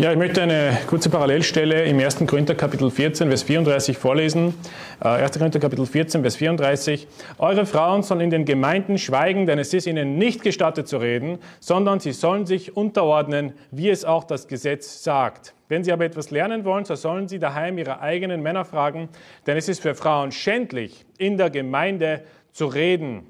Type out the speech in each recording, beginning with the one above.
Ja, ich möchte eine kurze Parallelstelle im 1. Korinther Kapitel 14, Vers 34 vorlesen. 1. Äh, Korinther Kapitel 14, Vers 34. Eure Frauen sollen in den Gemeinden schweigen, denn es ist ihnen nicht gestattet zu reden, sondern sie sollen sich unterordnen, wie es auch das Gesetz sagt. Wenn sie aber etwas lernen wollen, so sollen sie daheim ihre eigenen Männer fragen, denn es ist für Frauen schändlich, in der Gemeinde zu reden.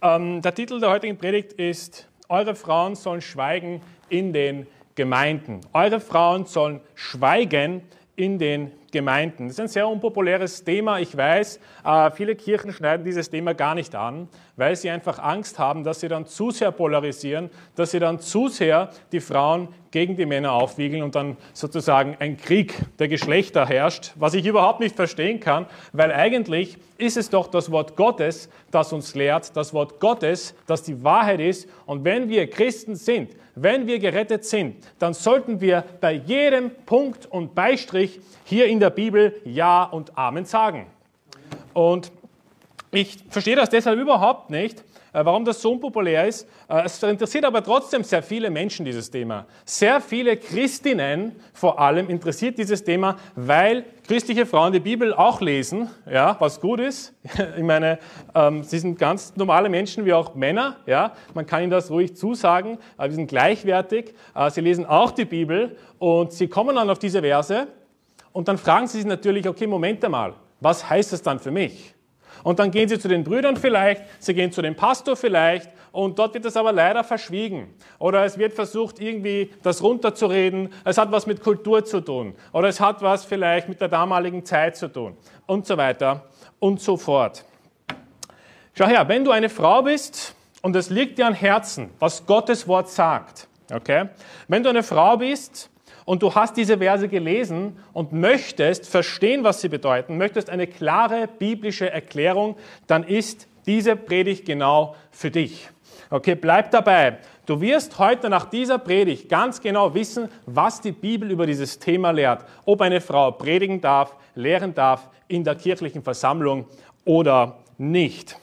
Ähm, der Titel der heutigen Predigt ist, Eure Frauen sollen schweigen in den Gemeinden. Gemeinden. Eure Frauen sollen schweigen in den Gemeinden. Das ist ein sehr unpopuläres Thema, ich weiß. Äh, viele Kirchen schneiden dieses Thema gar nicht an, weil sie einfach Angst haben, dass sie dann zu sehr polarisieren, dass sie dann zu sehr die Frauen gegen die Männer aufwiegeln und dann sozusagen ein Krieg der Geschlechter herrscht, was ich überhaupt nicht verstehen kann, weil eigentlich ist es doch das Wort Gottes, das uns lehrt, das Wort Gottes, das die Wahrheit ist. Und wenn wir Christen sind, wenn wir gerettet sind, dann sollten wir bei jedem Punkt und Beistrich hier in der Bibel Ja und Amen sagen. Und ich verstehe das deshalb überhaupt nicht, äh, warum das so unpopulär ist. Äh, es interessiert aber trotzdem sehr viele Menschen dieses Thema. Sehr viele Christinnen vor allem interessiert dieses Thema, weil christliche Frauen die Bibel auch lesen, ja, was gut ist. Ich meine, ähm, sie sind ganz normale Menschen wie auch Männer, ja. Man kann ihnen das ruhig zusagen. Äh, wir sind gleichwertig. Sie lesen auch die Bibel und sie kommen dann auf diese Verse und dann fragen sie sich natürlich, okay, Moment einmal, was heißt das dann für mich? Und dann gehen sie zu den Brüdern vielleicht, sie gehen zu dem Pastor vielleicht und dort wird das aber leider verschwiegen. Oder es wird versucht, irgendwie das runterzureden. Es hat was mit Kultur zu tun. Oder es hat was vielleicht mit der damaligen Zeit zu tun. Und so weiter und so fort. Schau her, wenn du eine Frau bist und es liegt dir am Herzen, was Gottes Wort sagt, okay? Wenn du eine Frau bist und du hast diese Verse gelesen und möchtest verstehen, was sie bedeuten, möchtest eine klare biblische Erklärung, dann ist diese Predigt genau für dich. Okay, bleib dabei. Du wirst heute nach dieser Predigt ganz genau wissen, was die Bibel über dieses Thema lehrt. Ob eine Frau predigen darf, lehren darf in der kirchlichen Versammlung oder nicht.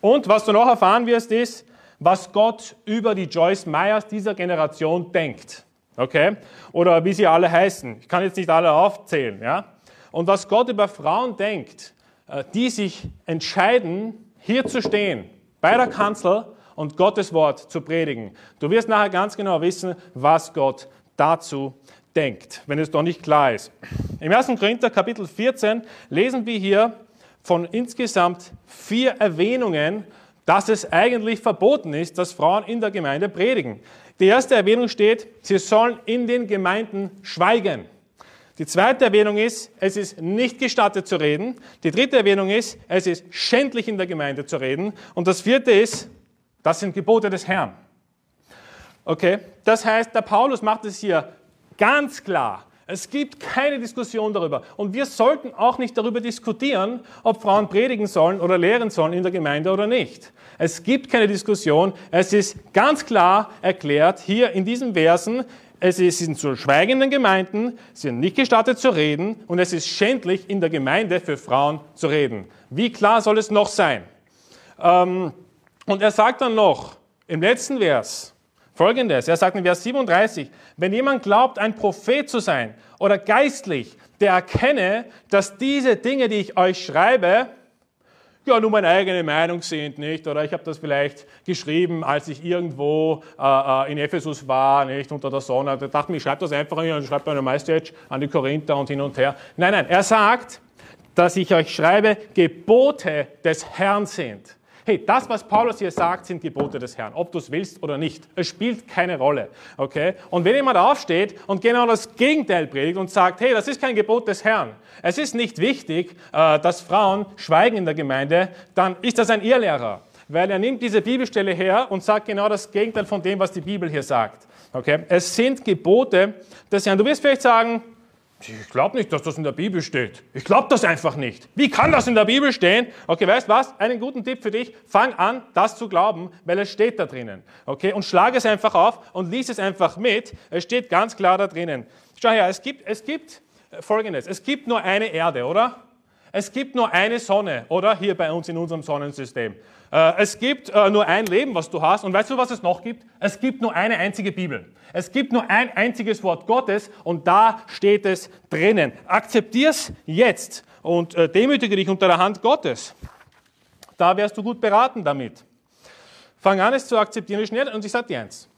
Und was du noch erfahren wirst, ist, was Gott über die Joyce Meyers dieser Generation denkt. Okay? Oder wie sie alle heißen. Ich kann jetzt nicht alle aufzählen. Ja? Und was Gott über Frauen denkt, äh, die sich entscheiden, hier zu stehen, bei der Kanzel und Gottes Wort zu predigen. Du wirst nachher ganz genau wissen, was Gott dazu denkt, wenn es doch nicht klar ist. Im 1. Korinther Kapitel 14 lesen wir hier von insgesamt vier Erwähnungen, dass es eigentlich verboten ist, dass Frauen in der Gemeinde predigen. Die erste Erwähnung steht, sie sollen in den Gemeinden schweigen. Die zweite Erwähnung ist, es ist nicht gestattet zu reden. Die dritte Erwähnung ist, es ist schändlich in der Gemeinde zu reden. Und das vierte ist, das sind Gebote des Herrn. Okay? Das heißt, der Paulus macht es hier ganz klar. Es gibt keine Diskussion darüber. Und wir sollten auch nicht darüber diskutieren, ob Frauen predigen sollen oder lehren sollen in der Gemeinde oder nicht. Es gibt keine Diskussion. Es ist ganz klar erklärt hier in diesen Versen, es sind zu schweigenden Gemeinden, sie sind nicht gestattet zu reden und es ist schändlich in der Gemeinde für Frauen zu reden. Wie klar soll es noch sein? Ähm, und er sagt dann noch im letzten Vers, Folgendes, er sagt in Vers 37, wenn jemand glaubt, ein Prophet zu sein oder geistlich, der erkenne, dass diese Dinge, die ich euch schreibe, ja, nur meine eigene Meinung sind, nicht? Oder ich habe das vielleicht geschrieben, als ich irgendwo äh, äh in Ephesus war, nicht? Unter der Sonne. Da dachte ich, ich schreibe das einfach und schreibe eine Message an die Korinther und hin und her. Nein, nein, er sagt, dass ich euch schreibe, Gebote des Herrn sind. Hey, das, was Paulus hier sagt, sind Gebote des Herrn, ob du es willst oder nicht. Es spielt keine Rolle. Okay? Und wenn jemand aufsteht und genau das Gegenteil predigt und sagt, hey, das ist kein Gebot des Herrn, es ist nicht wichtig, äh, dass Frauen schweigen in der Gemeinde, dann ist das ein Irrlehrer. Weil er nimmt diese Bibelstelle her und sagt genau das Gegenteil von dem, was die Bibel hier sagt. Okay? Es sind Gebote des Herrn. Du wirst vielleicht sagen, ich glaube nicht, dass das in der Bibel steht. Ich glaube das einfach nicht. Wie kann das in der Bibel stehen? Okay, weißt was? Einen guten Tipp für dich. Fang an, das zu glauben, weil es steht da drinnen. Okay, und schlag es einfach auf und lies es einfach mit. Es steht ganz klar da drinnen. Schau her, es gibt, es gibt Folgendes. Es gibt nur eine Erde, oder? Es gibt nur eine Sonne, oder? Hier bei uns in unserem Sonnensystem. Äh, es gibt äh, nur ein Leben, was du hast. Und weißt du, was es noch gibt? Es gibt nur eine einzige Bibel. Es gibt nur ein einziges Wort Gottes und da steht es drinnen. Akzeptier's jetzt und äh, demütige dich unter der Hand Gottes. Da wärst du gut beraten damit. Fang an, es zu akzeptieren. Je schneller, und ich sage dir eins,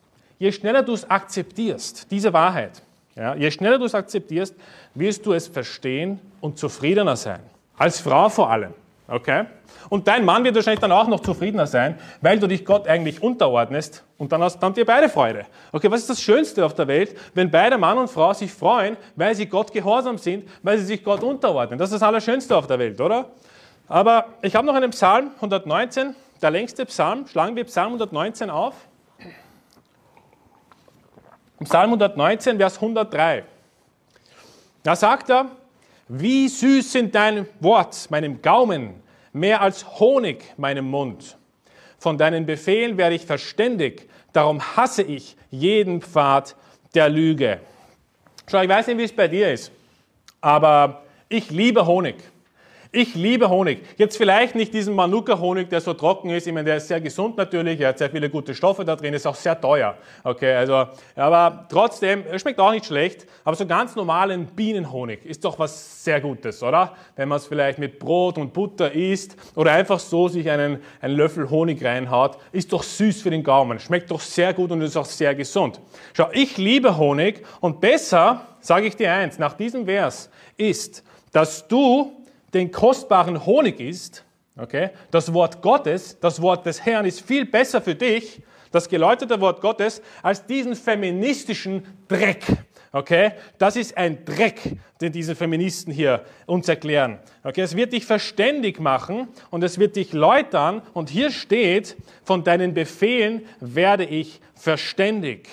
je schneller du es akzeptierst, diese Wahrheit, ja, je schneller du es akzeptierst, wirst du es verstehen und zufriedener sein. Als Frau vor allem. Okay? Und dein Mann wird wahrscheinlich dann auch noch zufriedener sein, weil du dich Gott eigentlich unterordnest und dann, hast, dann ihr beide Freude. Okay, was ist das Schönste auf der Welt, wenn beide Mann und Frau sich freuen, weil sie Gott gehorsam sind, weil sie sich Gott unterordnen. Das ist das Allerschönste auf der Welt, oder? Aber ich habe noch einen Psalm 119, der längste Psalm. Schlagen wir Psalm 119 auf. Psalm 119, Vers 103. Da sagt er, wie süß sind dein Wort meinem Gaumen, mehr als Honig meinem Mund. Von deinen Befehlen werde ich verständig, darum hasse ich jeden Pfad der Lüge. Schau, ich weiß nicht, wie es bei dir ist, aber ich liebe Honig. Ich liebe Honig. Jetzt vielleicht nicht diesen Manuka-Honig, der so trocken ist. Ich meine, der ist sehr gesund natürlich. Er hat sehr viele gute Stoffe da drin. Ist auch sehr teuer. Okay, also, aber trotzdem, er schmeckt auch nicht schlecht. Aber so ganz normalen Bienenhonig ist doch was sehr Gutes, oder? Wenn man es vielleicht mit Brot und Butter isst oder einfach so sich einen, einen Löffel Honig reinhaut, ist doch süß für den Gaumen. Schmeckt doch sehr gut und ist auch sehr gesund. Schau, ich liebe Honig und besser, sage ich dir eins, nach diesem Vers ist, dass du den kostbaren Honig isst, okay, das Wort Gottes, das Wort des Herrn ist viel besser für dich, das geläuterte Wort Gottes, als diesen feministischen Dreck. Okay, das ist ein Dreck, den diese Feministen hier uns erklären. Okay, es wird dich verständig machen und es wird dich läutern und hier steht, von deinen Befehlen werde ich verständig.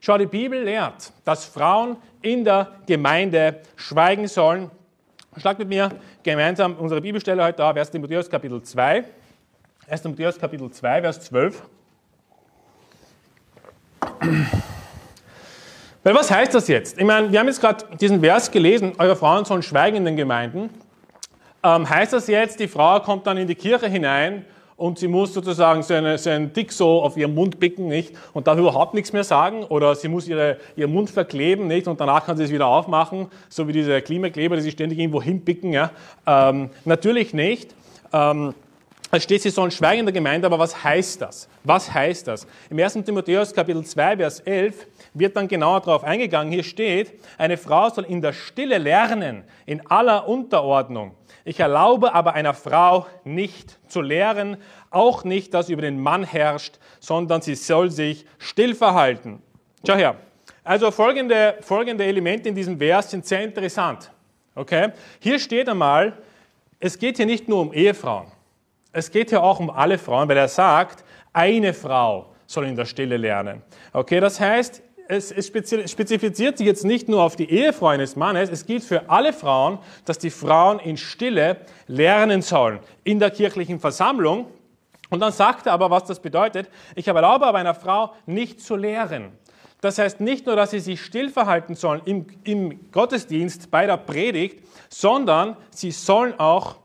Schau, die Bibel lehrt, dass Frauen in der Gemeinde schweigen sollen Schlag mit mir gemeinsam unsere Bibelstelle heute auf, 1. Timotheus Kapitel 2. 1. Timotheus Kapitel 2, Vers 12. Weil was heißt das jetzt? Ich meine, wir haben jetzt gerade diesen Vers gelesen, eure Frauen sollen schweigen in den Gemeinden. Ähm, heißt das jetzt, die Frau kommt dann in die Kirche hinein und sie muss sozusagen so, eine, so einen Dick so auf ihren Mund bicken, nicht? Und darf überhaupt nichts mehr sagen oder sie muss ihre, ihren Mund verkleben, nicht? Und danach kann sie es wieder aufmachen, so wie diese Klimakleber, die sie ständig irgendwo hinpicken, ja? Ähm, natürlich nicht. Ähm, es steht, sie sollen schweigen in der Gemeinde, aber was heißt das? Was heißt das? Im 1. Timotheus Kapitel 2, Vers 11 wird dann genauer darauf eingegangen. Hier steht, eine Frau soll in der Stille lernen, in aller Unterordnung. Ich erlaube aber einer Frau nicht zu lehren, auch nicht, dass über den Mann herrscht, sondern sie soll sich still verhalten. Schau her. Also folgende, folgende Elemente in diesem Vers sind sehr interessant. Okay? Hier steht einmal, es geht hier nicht nur um Ehefrauen. Es geht hier auch um alle Frauen, weil er sagt, eine Frau soll in der Stille lernen. Okay, das heißt, es, spezifiziert sich jetzt nicht nur auf die Ehefrau eines Mannes, es gilt für alle Frauen, dass die Frauen in Stille lernen sollen in der kirchlichen Versammlung. Und dann sagt er aber, was das bedeutet. Ich erlaube aber einer Frau nicht zu lehren. Das heißt nicht nur, dass sie sich still verhalten sollen im, im Gottesdienst bei der Predigt, sondern sie sollen auch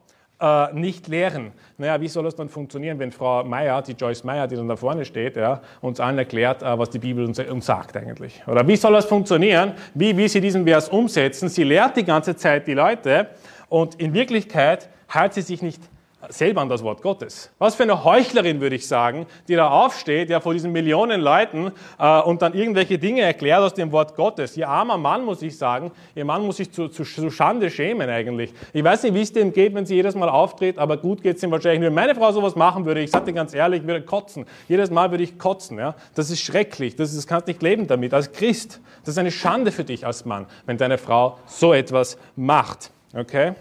äh, nicht lehren. Naja, wie soll das dann funktionieren, wenn Frau Meyer, die Joyce Meyer, die dann da vorne steht, ja, uns allen erklärt, äh, was die Bibel uns, uns, sagt eigentlich? Oder wie soll das funktionieren? Wie, wie sie diesen Vers umsetzen? Sie lehrt die ganze Zeit die Leute und in Wirklichkeit hält sie sich nicht selber an das Wort Gottes. Was für eine Heuchlerin, würde ich sagen, die da aufsteht, ja, vor diesen Millionen Leuten äh, und dann irgendwelche Dinge erklärt aus dem Wort Gottes. Ihr armer Mann, muss ich sagen, ihr Mann muss sich zu, zu, zu Schande schämen eigentlich. Ich weiß nicht, wie es dem geht, wenn sie jedes Mal auftritt, aber gut geht es ihm wahrscheinlich. Wenn meine Frau sowas machen würde, ich sage dir ganz ehrlich, ich würde kotzen. Jedes Mal würde ich kotzen. Ja? Das ist schrecklich, das, ist, das kannst nicht leben damit. Als Christ, das ist eine Schande für dich als Mann, wenn deine Frau so etwas macht. Okay?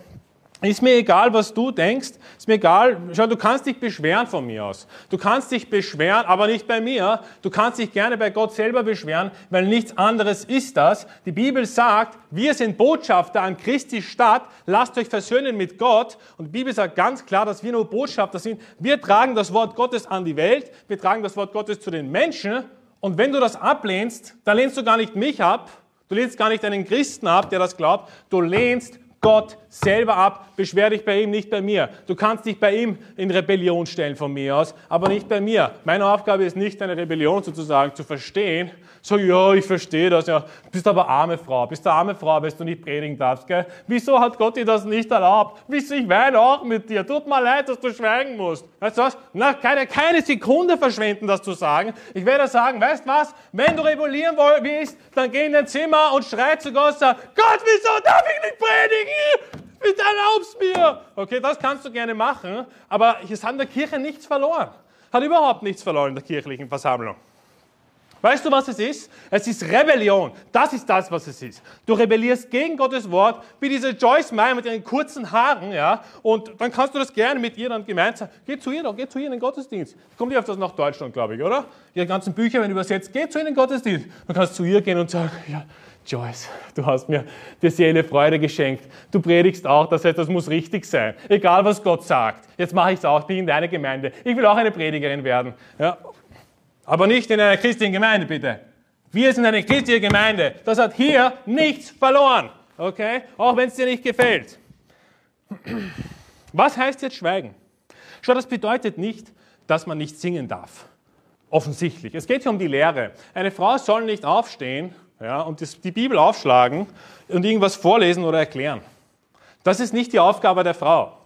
Ist mir egal, was du denkst. Ist mir egal. Schau, du kannst dich beschweren von mir aus. Du kannst dich beschweren, aber nicht bei mir. Du kannst dich gerne bei Gott selber beschweren, weil nichts anderes ist das. Die Bibel sagt, wir sind Botschafter an Christi Stadt. Lasst euch versöhnen mit Gott. Und die Bibel sagt ganz klar, dass wir nur Botschafter sind. Wir tragen das Wort Gottes an die Welt. Wir tragen das Wort Gottes zu den Menschen. Und wenn du das ablehnst, dann lehnst du gar nicht mich ab. Du lehnst gar nicht einen Christen ab, der das glaubt. Du lehnst Gott selber ab, beschwer dich bei ihm, nicht bei mir. Du kannst dich bei ihm in Rebellion stellen von mir aus, aber nicht bei mir. Meine Aufgabe ist nicht, deine Rebellion sozusagen zu verstehen. So, ja, ich verstehe das, ja. Du bist aber arme Frau, bist eine arme Frau, weil du nicht predigen darfst, gell? Wieso hat Gott dir das nicht erlaubt? Wieso, ich weine auch mit dir. Tut mir leid, dass du schweigen musst. Weißt du was? Na, keine, keine Sekunde verschwenden, das zu sagen. Ich werde sagen, weißt du was? Wenn du rebellieren willst, dann geh in dein Zimmer und schrei zu Gott, sag, Gott, wieso darf ich nicht predigen? Bitte erlaub's mir. Okay, das kannst du gerne machen, aber es hat in der Kirche nichts verloren. Hat überhaupt nichts verloren in der kirchlichen Versammlung. Weißt du, was es ist? Es ist Rebellion. Das ist das, was es ist. Du rebellierst gegen Gottes Wort, wie diese Joyce Meyer mit ihren kurzen Haaren, ja, und dann kannst du das gerne mit ihr dann gemeinsam, geh zu ihr doch, geh zu ihr in den Gottesdienst. Kommt ihr das nach Deutschland, glaube ich, oder? Ihre ganzen Bücher werden übersetzt, geh zu ihr in den Gottesdienst. Du kannst zu ihr gehen und sagen, ja, Joyce, du hast mir die Seele Freude geschenkt. Du predigst auch, das heißt, das muss richtig sein. Egal, was Gott sagt. Jetzt mache ich es auch, bin in deiner Gemeinde. Ich will auch eine Predigerin werden. Ja. Aber nicht in einer christlichen Gemeinde, bitte. Wir sind eine christliche Gemeinde. Das hat hier nichts verloren. Okay? Auch wenn es dir nicht gefällt. Was heißt jetzt schweigen? Schau, das bedeutet nicht, dass man nicht singen darf. Offensichtlich. Es geht hier um die Lehre. Eine Frau soll nicht aufstehen ja, und die Bibel aufschlagen und irgendwas vorlesen oder erklären. Das ist nicht die Aufgabe der Frau,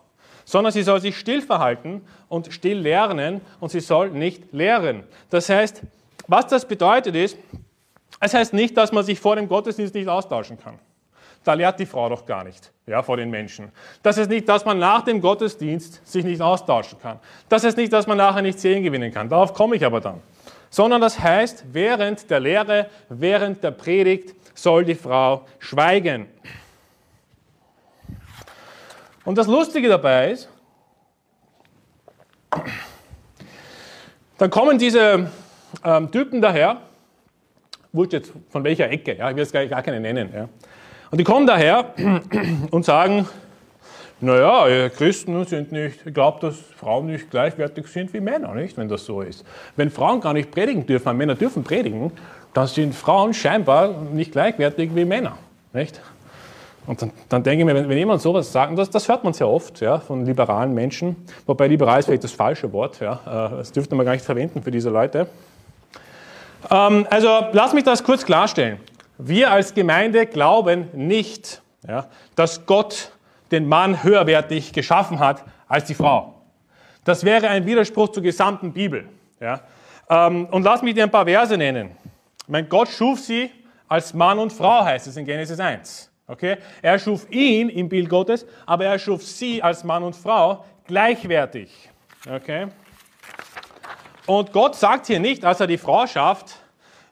sondern sie soll sich still verhalten und still lernen und sie soll nicht lehren. Das heißt, was das bedeutet ist, es heißt nicht, dass man sich vor dem Gottesdienst nicht austauschen kann. Da lehrt die Frau doch gar nicht, ja, vor den Menschen. Das heißt nicht, dass man nach dem Gottesdienst sich nicht austauschen kann. Das heißt nicht, dass man nachher nicht Sehen gewinnen kann. Darauf komme ich aber dann sondern das heißt, während der Lehre, während der Predigt soll die Frau schweigen. Und das Lustige dabei ist, dann kommen diese ähm, Typen daher, wurscht jetzt von welcher Ecke, ja, ich will jetzt gar, keine nennen, ja, und die kommen daher und sagen, naja, Christen sind nicht, ich glaube, dass Frauen nicht gleichwertig sind wie Männer, nicht, wenn das so ist. Wenn Frauen gar nicht predigen dürfen, Männer dürfen predigen, dann sind Frauen scheinbar nicht gleichwertig wie Männer, nicht? Und dann, dann denke ich mir, wenn, wenn jemand sowas sagt, und das, das hört man sehr oft ja, von liberalen Menschen, wobei liberal ist vielleicht das falsche Wort, ja, äh, das dürfte man gar nicht verwenden für diese Leute. Ähm, also lass mich das kurz klarstellen. Wir als Gemeinde glauben nicht, ja, dass Gott den Mann höherwertig geschaffen hat als die Frau. Das wäre ein Widerspruch zur gesamten Bibel. Ja? Ähm, und lass mich dir ein paar Verse nennen. Mein Gott schuf sie als Mann und Frau, heißt es in Genesis 1. Okay? Er schuf ihn im Bild Gottes, aber er schuf sie als Mann und Frau gleichwertig. Okay? Und Gott sagt hier nicht, als er die Frau schafft,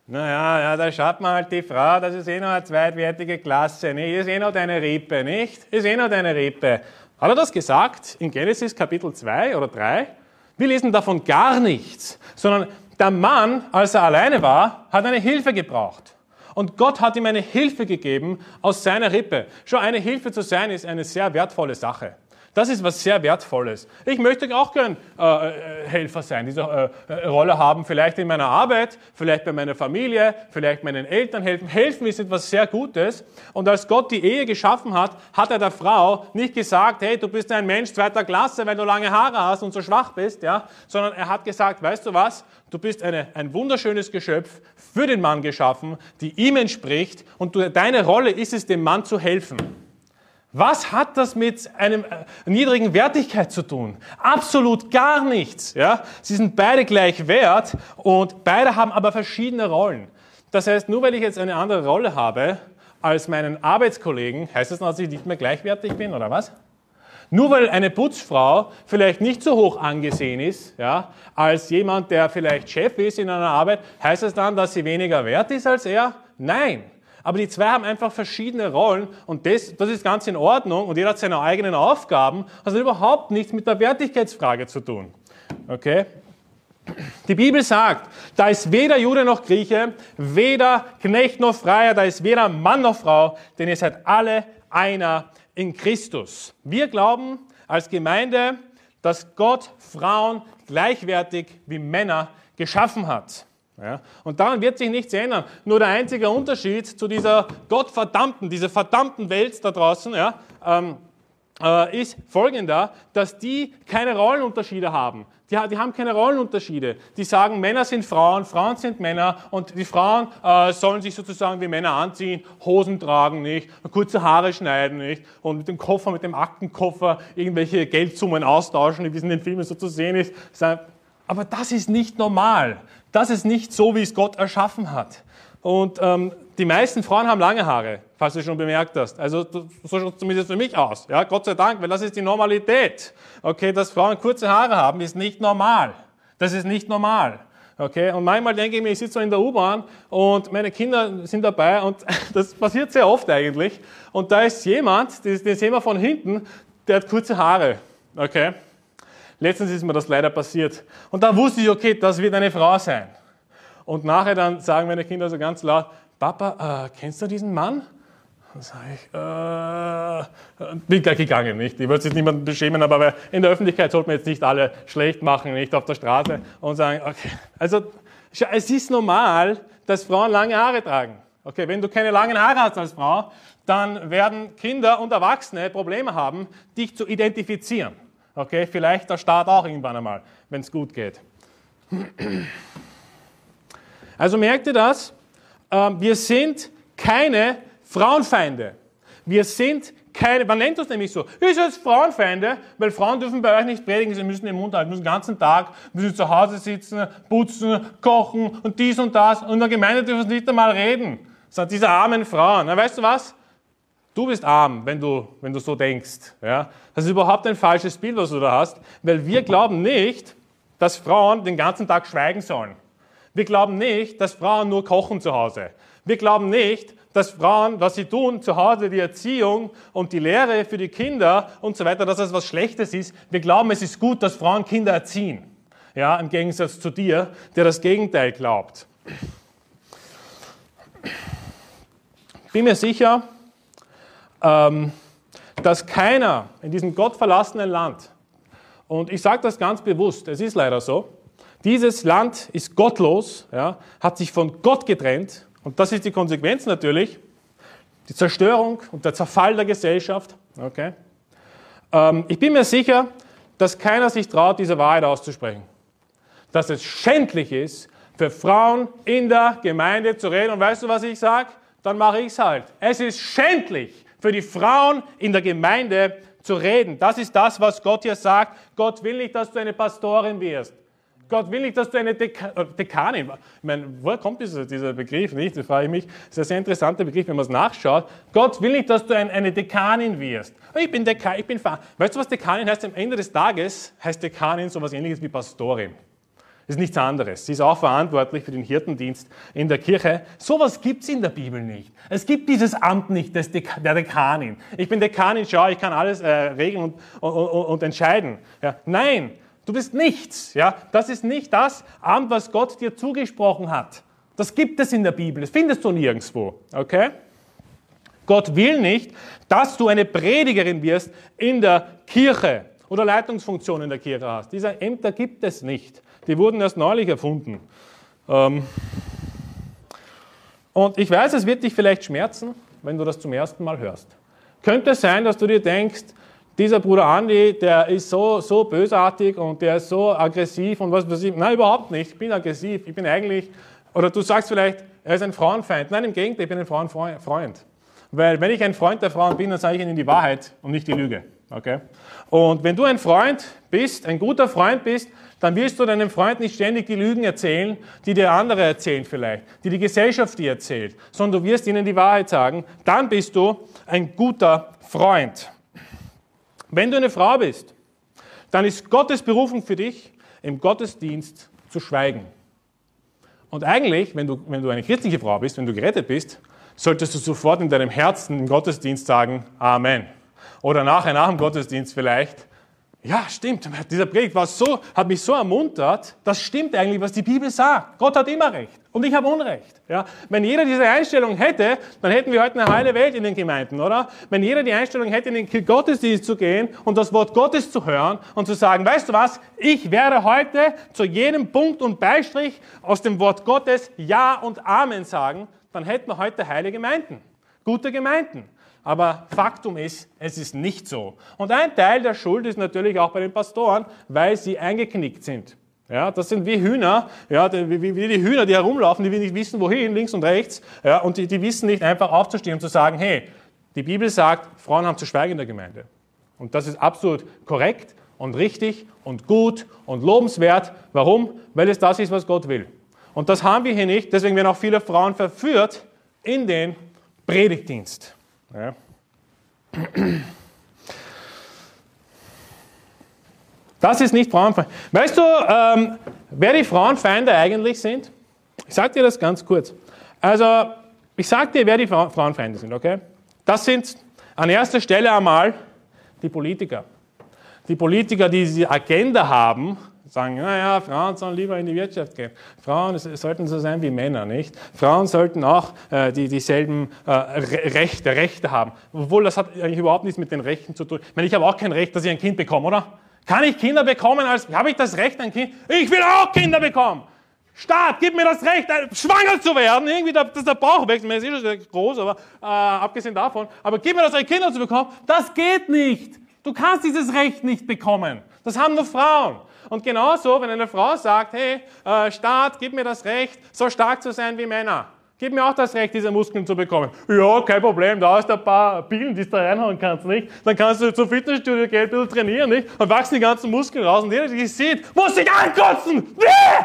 naja, ja, da schaut man halt die Frau, das ist eh noch eine zweitwertige Klasse, nicht? ist eh noch deine Rippe, nicht? Ist eh noch deine Rippe. Hat er das gesagt in Genesis Kapitel 2 oder 3? Wir lesen davon gar nichts, sondern der Mann, als er alleine war, hat eine Hilfe gebraucht. Und Gott hat ihm eine Hilfe gegeben aus seiner Rippe. Schon eine Hilfe zu sein ist eine sehr wertvolle Sache. Das ist was sehr Wertvolles. Ich möchte auch gern äh, äh, Helfer sein, diese äh, äh, Rolle haben, vielleicht in meiner Arbeit, vielleicht bei meiner Familie, vielleicht meinen Eltern helfen. Helfen ist etwas sehr Gutes. Und als Gott die Ehe geschaffen hat, hat er der Frau nicht gesagt, hey, du bist ein Mensch zweiter Klasse, weil du lange Haare hast und so schwach bist, ja, sondern er hat gesagt, weißt du was, du bist eine, ein wunderschönes Geschöpf für den Mann geschaffen, die ihm entspricht und du, deine Rolle ist es, dem Mann zu helfen. Was hat das mit einem äh, niedrigen Wertigkeit zu tun? Absolut gar nichts. Ja? Sie sind beide gleich wert und beide haben aber verschiedene Rollen. Das heißt, nur weil ich jetzt eine andere Rolle habe als meinen Arbeitskollegen, heißt das, dass ich nicht mehr gleichwertig bin oder was? Nur weil eine Putzfrau vielleicht nicht so hoch angesehen ist, ja, als jemand, der vielleicht Chef ist in einer Arbeit, heißt das dann, dass sie weniger wert ist als er? Nein. Aber die zwei haben einfach verschiedene Rollen und das, das ist ganz in Ordnung und jeder hat seine eigenen Aufgaben. Also überhaupt nichts mit der Wertigkeitsfrage zu tun. Okay? Die Bibel sagt, da ist weder Jude noch Grieche, weder Knecht noch Freier, da ist weder Mann noch Frau, denn ihr seid alle einer in Christus. Wir glauben als Gemeinde, dass Gott Frauen gleichwertig wie Männer geschaffen hat. Ja? Und daran wird sich nichts ändern. Nur der einzige Unterschied zu dieser gottverdammten, dieser verdammten Welt da draußen, ja, ähm, äh, ist folgender, dass die keine Rollenunterschiede haben. Die, die, haben keine Rollenunterschiede. Die sagen, Männer sind Frauen, Frauen sind Männer und die Frauen äh, sollen sich sozusagen wie Männer anziehen, Hosen tragen nicht, kurze Haare schneiden nicht und mit dem Koffer, mit dem Aktenkoffer irgendwelche Geldsummen austauschen, wie es in den Filmen so zu sehen ist. Aber das ist nicht normal. Das ist nicht so, wie es Gott erschaffen hat. Und ähm, die meisten Frauen haben lange Haare, falls du schon bemerkt hast. Also so schaut es zumindest für mich aus. Ja, Gott sei Dank, weil das ist die Normalität. Okay, dass Frauen kurze Haare haben, ist nicht normal. Das ist nicht normal. Okay, und manchmal denke ich mir, ich sitze so in der U-Bahn und meine Kinder sind dabei und das passiert sehr oft eigentlich. Und da ist jemand, den sehen wir von hinten, der hat kurze Haare. Okay, letztens ist mir das leider passiert. Und da wusste ich, okay, das wird eine Frau sein. Und nachher dann sagen meine Kinder so ganz laut, Papa, äh, kennst du diesen Mann? Dann sage ich, äh, bin gleich gegangen, nicht? Ich würde jetzt niemanden beschämen, aber in der Öffentlichkeit sollte man jetzt nicht alle schlecht machen, nicht auf der Straße und sagen, okay. Also, es ist normal, dass Frauen lange Haare tragen. Okay, wenn du keine langen Haare hast als Frau, dann werden Kinder und Erwachsene Probleme haben, dich zu identifizieren. Okay, vielleicht der Staat auch irgendwann einmal, wenn es gut geht. Also merkt ihr das? Ähm, wir sind keine Frauenfeinde. Wir sind keine, man nennt uns nämlich so, ist es Frauenfeinde, weil Frauen dürfen bei euch nicht predigen, sie müssen den Mund halten, müssen den ganzen Tag, müssen zu Hause sitzen, putzen, kochen und dies und das und in der Gemeinde dürfen sie nicht einmal reden. Das sind diese armen Frauen. Na, weißt du was? Du bist arm, wenn du, wenn du so denkst. Ja? Das ist überhaupt ein falsches Bild, was du da hast, weil wir glauben nicht, dass Frauen den ganzen Tag schweigen sollen. Wir glauben nicht, dass Frauen nur kochen zu Hause. Wir glauben nicht, dass Frauen, was sie tun, zu Hause die Erziehung und die Lehre für die Kinder und so weiter, dass das was Schlechtes ist. Wir glauben, es ist gut, dass Frauen Kinder erziehen. Ja, im Gegensatz zu dir, der das Gegenteil glaubt. Bin mir sicher, dass keiner in diesem gottverlassenen Land, und ich sage das ganz bewusst, es ist leider so, dieses Land ist gottlos, ja, hat sich von Gott getrennt und das ist die Konsequenz natürlich, die Zerstörung und der Zerfall der Gesellschaft. Okay? Ähm, ich bin mir sicher, dass keiner sich traut, diese Wahrheit auszusprechen. Dass es schändlich ist, für Frauen in der Gemeinde zu reden. Und weißt du, was ich sage? Dann mache ich es halt. Es ist schändlich, für die Frauen in der Gemeinde zu reden. Das ist das, was Gott hier sagt. Gott will nicht, dass du eine Pastorin wirst. Gott will nicht, dass du eine Deka äh, Dekanin, ich meine, woher kommt dieser, dieser Begriff nicht? Da frage ich mich. Das ist ein sehr interessanter Begriff, wenn man es nachschaut. Gott will nicht, dass du ein, eine Dekanin wirst. Dekanin, ich bin Fa Weißt du, was Dekanin heißt? Am Ende des Tages heißt Dekanin so etwas ähnliches wie Pastorin. Das ist nichts anderes. Sie ist auch verantwortlich für den Hirtendienst in der Kirche. Sowas gibt es in der Bibel nicht. Es gibt dieses Amt nicht des Dek der Dekanin. Ich bin Dekanin, schau, ich kann alles äh, regeln und, und, und, und entscheiden. Ja, nein, Du bist nichts. Ja? Das ist nicht das Amt, was Gott dir zugesprochen hat. Das gibt es in der Bibel. Das findest du nirgendwo. Okay? Gott will nicht, dass du eine Predigerin wirst in der Kirche oder Leitungsfunktion in der Kirche hast. Diese Ämter gibt es nicht. Die wurden erst neulich erfunden. Ähm und ich weiß, es wird dich vielleicht schmerzen, wenn du das zum ersten Mal hörst. Könnte es sein, dass du dir denkst, dieser Bruder Andi, der ist so, so bösartig und der ist so aggressiv und was weiß ich. Nein, überhaupt nicht. Ich bin aggressiv. Ich bin eigentlich, oder du sagst vielleicht, er ist ein Frauenfeind. Nein, im Gegenteil, ich bin ein Frauenfreund. Weil wenn ich ein Freund der Frauen bin, dann sage ich ihnen die Wahrheit und nicht die Lüge. Okay? Und wenn du ein Freund bist, ein guter Freund bist, dann wirst du deinem Freund nicht ständig die Lügen erzählen, die dir andere erzählen vielleicht, die die Gesellschaft dir erzählt, sondern du wirst ihnen die Wahrheit sagen. Dann bist du ein guter Freund. Wenn du eine Frau bist, dann ist Gottes Berufung für dich, im Gottesdienst zu schweigen. Und eigentlich, wenn du, wenn du eine christliche Frau bist, wenn du gerettet bist, solltest du sofort in deinem Herzen im Gottesdienst sagen, Amen. Oder nachher nach dem Gottesdienst vielleicht, ja, stimmt, dieser Predigt war so, hat mich so ermuntert, das stimmt eigentlich, was die Bibel sagt. Gott hat immer recht und ich habe Unrecht. Ja? Wenn jeder diese Einstellung hätte, dann hätten wir heute eine heile Welt in den Gemeinden, oder? Wenn jeder die Einstellung hätte, in den Gottesdienst zu gehen und das Wort Gottes zu hören und zu sagen, weißt du was, ich werde heute zu jedem Punkt und Beistrich aus dem Wort Gottes Ja und Amen sagen, dann hätten wir heute heile Gemeinden, gute Gemeinden. Aber Faktum ist, es ist nicht so. Und ein Teil der Schuld ist natürlich auch bei den Pastoren, weil sie eingeknickt sind. Ja, das sind wie Hühner, ja, wie, wie die Hühner, die herumlaufen, die nicht wissen, wohin, links und rechts, ja, und die, die wissen nicht einfach aufzustehen und zu sagen, hey, die Bibel sagt, Frauen haben zu schweigen in der Gemeinde. Und das ist absolut korrekt und richtig und gut und lobenswert. Warum? Weil es das ist, was Gott will. Und das haben wir hier nicht, deswegen werden auch viele Frauen verführt in den Predigtdienst. Ja. Das ist nicht Frauenfeind. Weißt du, ähm, wer die Frauenfeinde eigentlich sind? Ich sage dir das ganz kurz. Also, ich sage dir, wer die Frauenfeinde sind, okay? Das sind an erster Stelle einmal die Politiker. Die Politiker, die diese Agenda haben, sagen, naja, Frauen sollen lieber in die Wirtschaft gehen. Frauen sollten so sein wie Männer, nicht? Frauen sollten auch äh, die, dieselben äh, Rechte, Rechte haben. Obwohl das hat eigentlich überhaupt nichts mit den Rechten zu tun. Ich meine, ich habe auch kein Recht, dass ich ein Kind bekomme, oder? Kann ich Kinder bekommen? Als, habe ich das Recht, ein Kind? Ich will auch Kinder bekommen! Staat, gib mir das Recht, schwanger zu werden. Irgendwie, das ist der Bauch wächst. Mir ist eh schon groß, aber äh, abgesehen davon. Aber gib mir das Recht, Kinder zu bekommen. Das geht nicht. Du kannst dieses Recht nicht bekommen. Das haben nur Frauen. Und genauso, wenn eine Frau sagt, hey, äh, Staat, gib mir das Recht, so stark zu sein wie Männer. Gib mir auch das Recht, diese Muskeln zu bekommen. Ja, kein Problem, da hast du ein paar Pillen, die du da reinhauen kannst, nicht? Dann kannst du zum Fitnessstudio gehen, ein bisschen trainieren, nicht? Dann wachsen die ganzen Muskeln raus und jeder, der dich sieht, muss sich ankotzen! Bäh!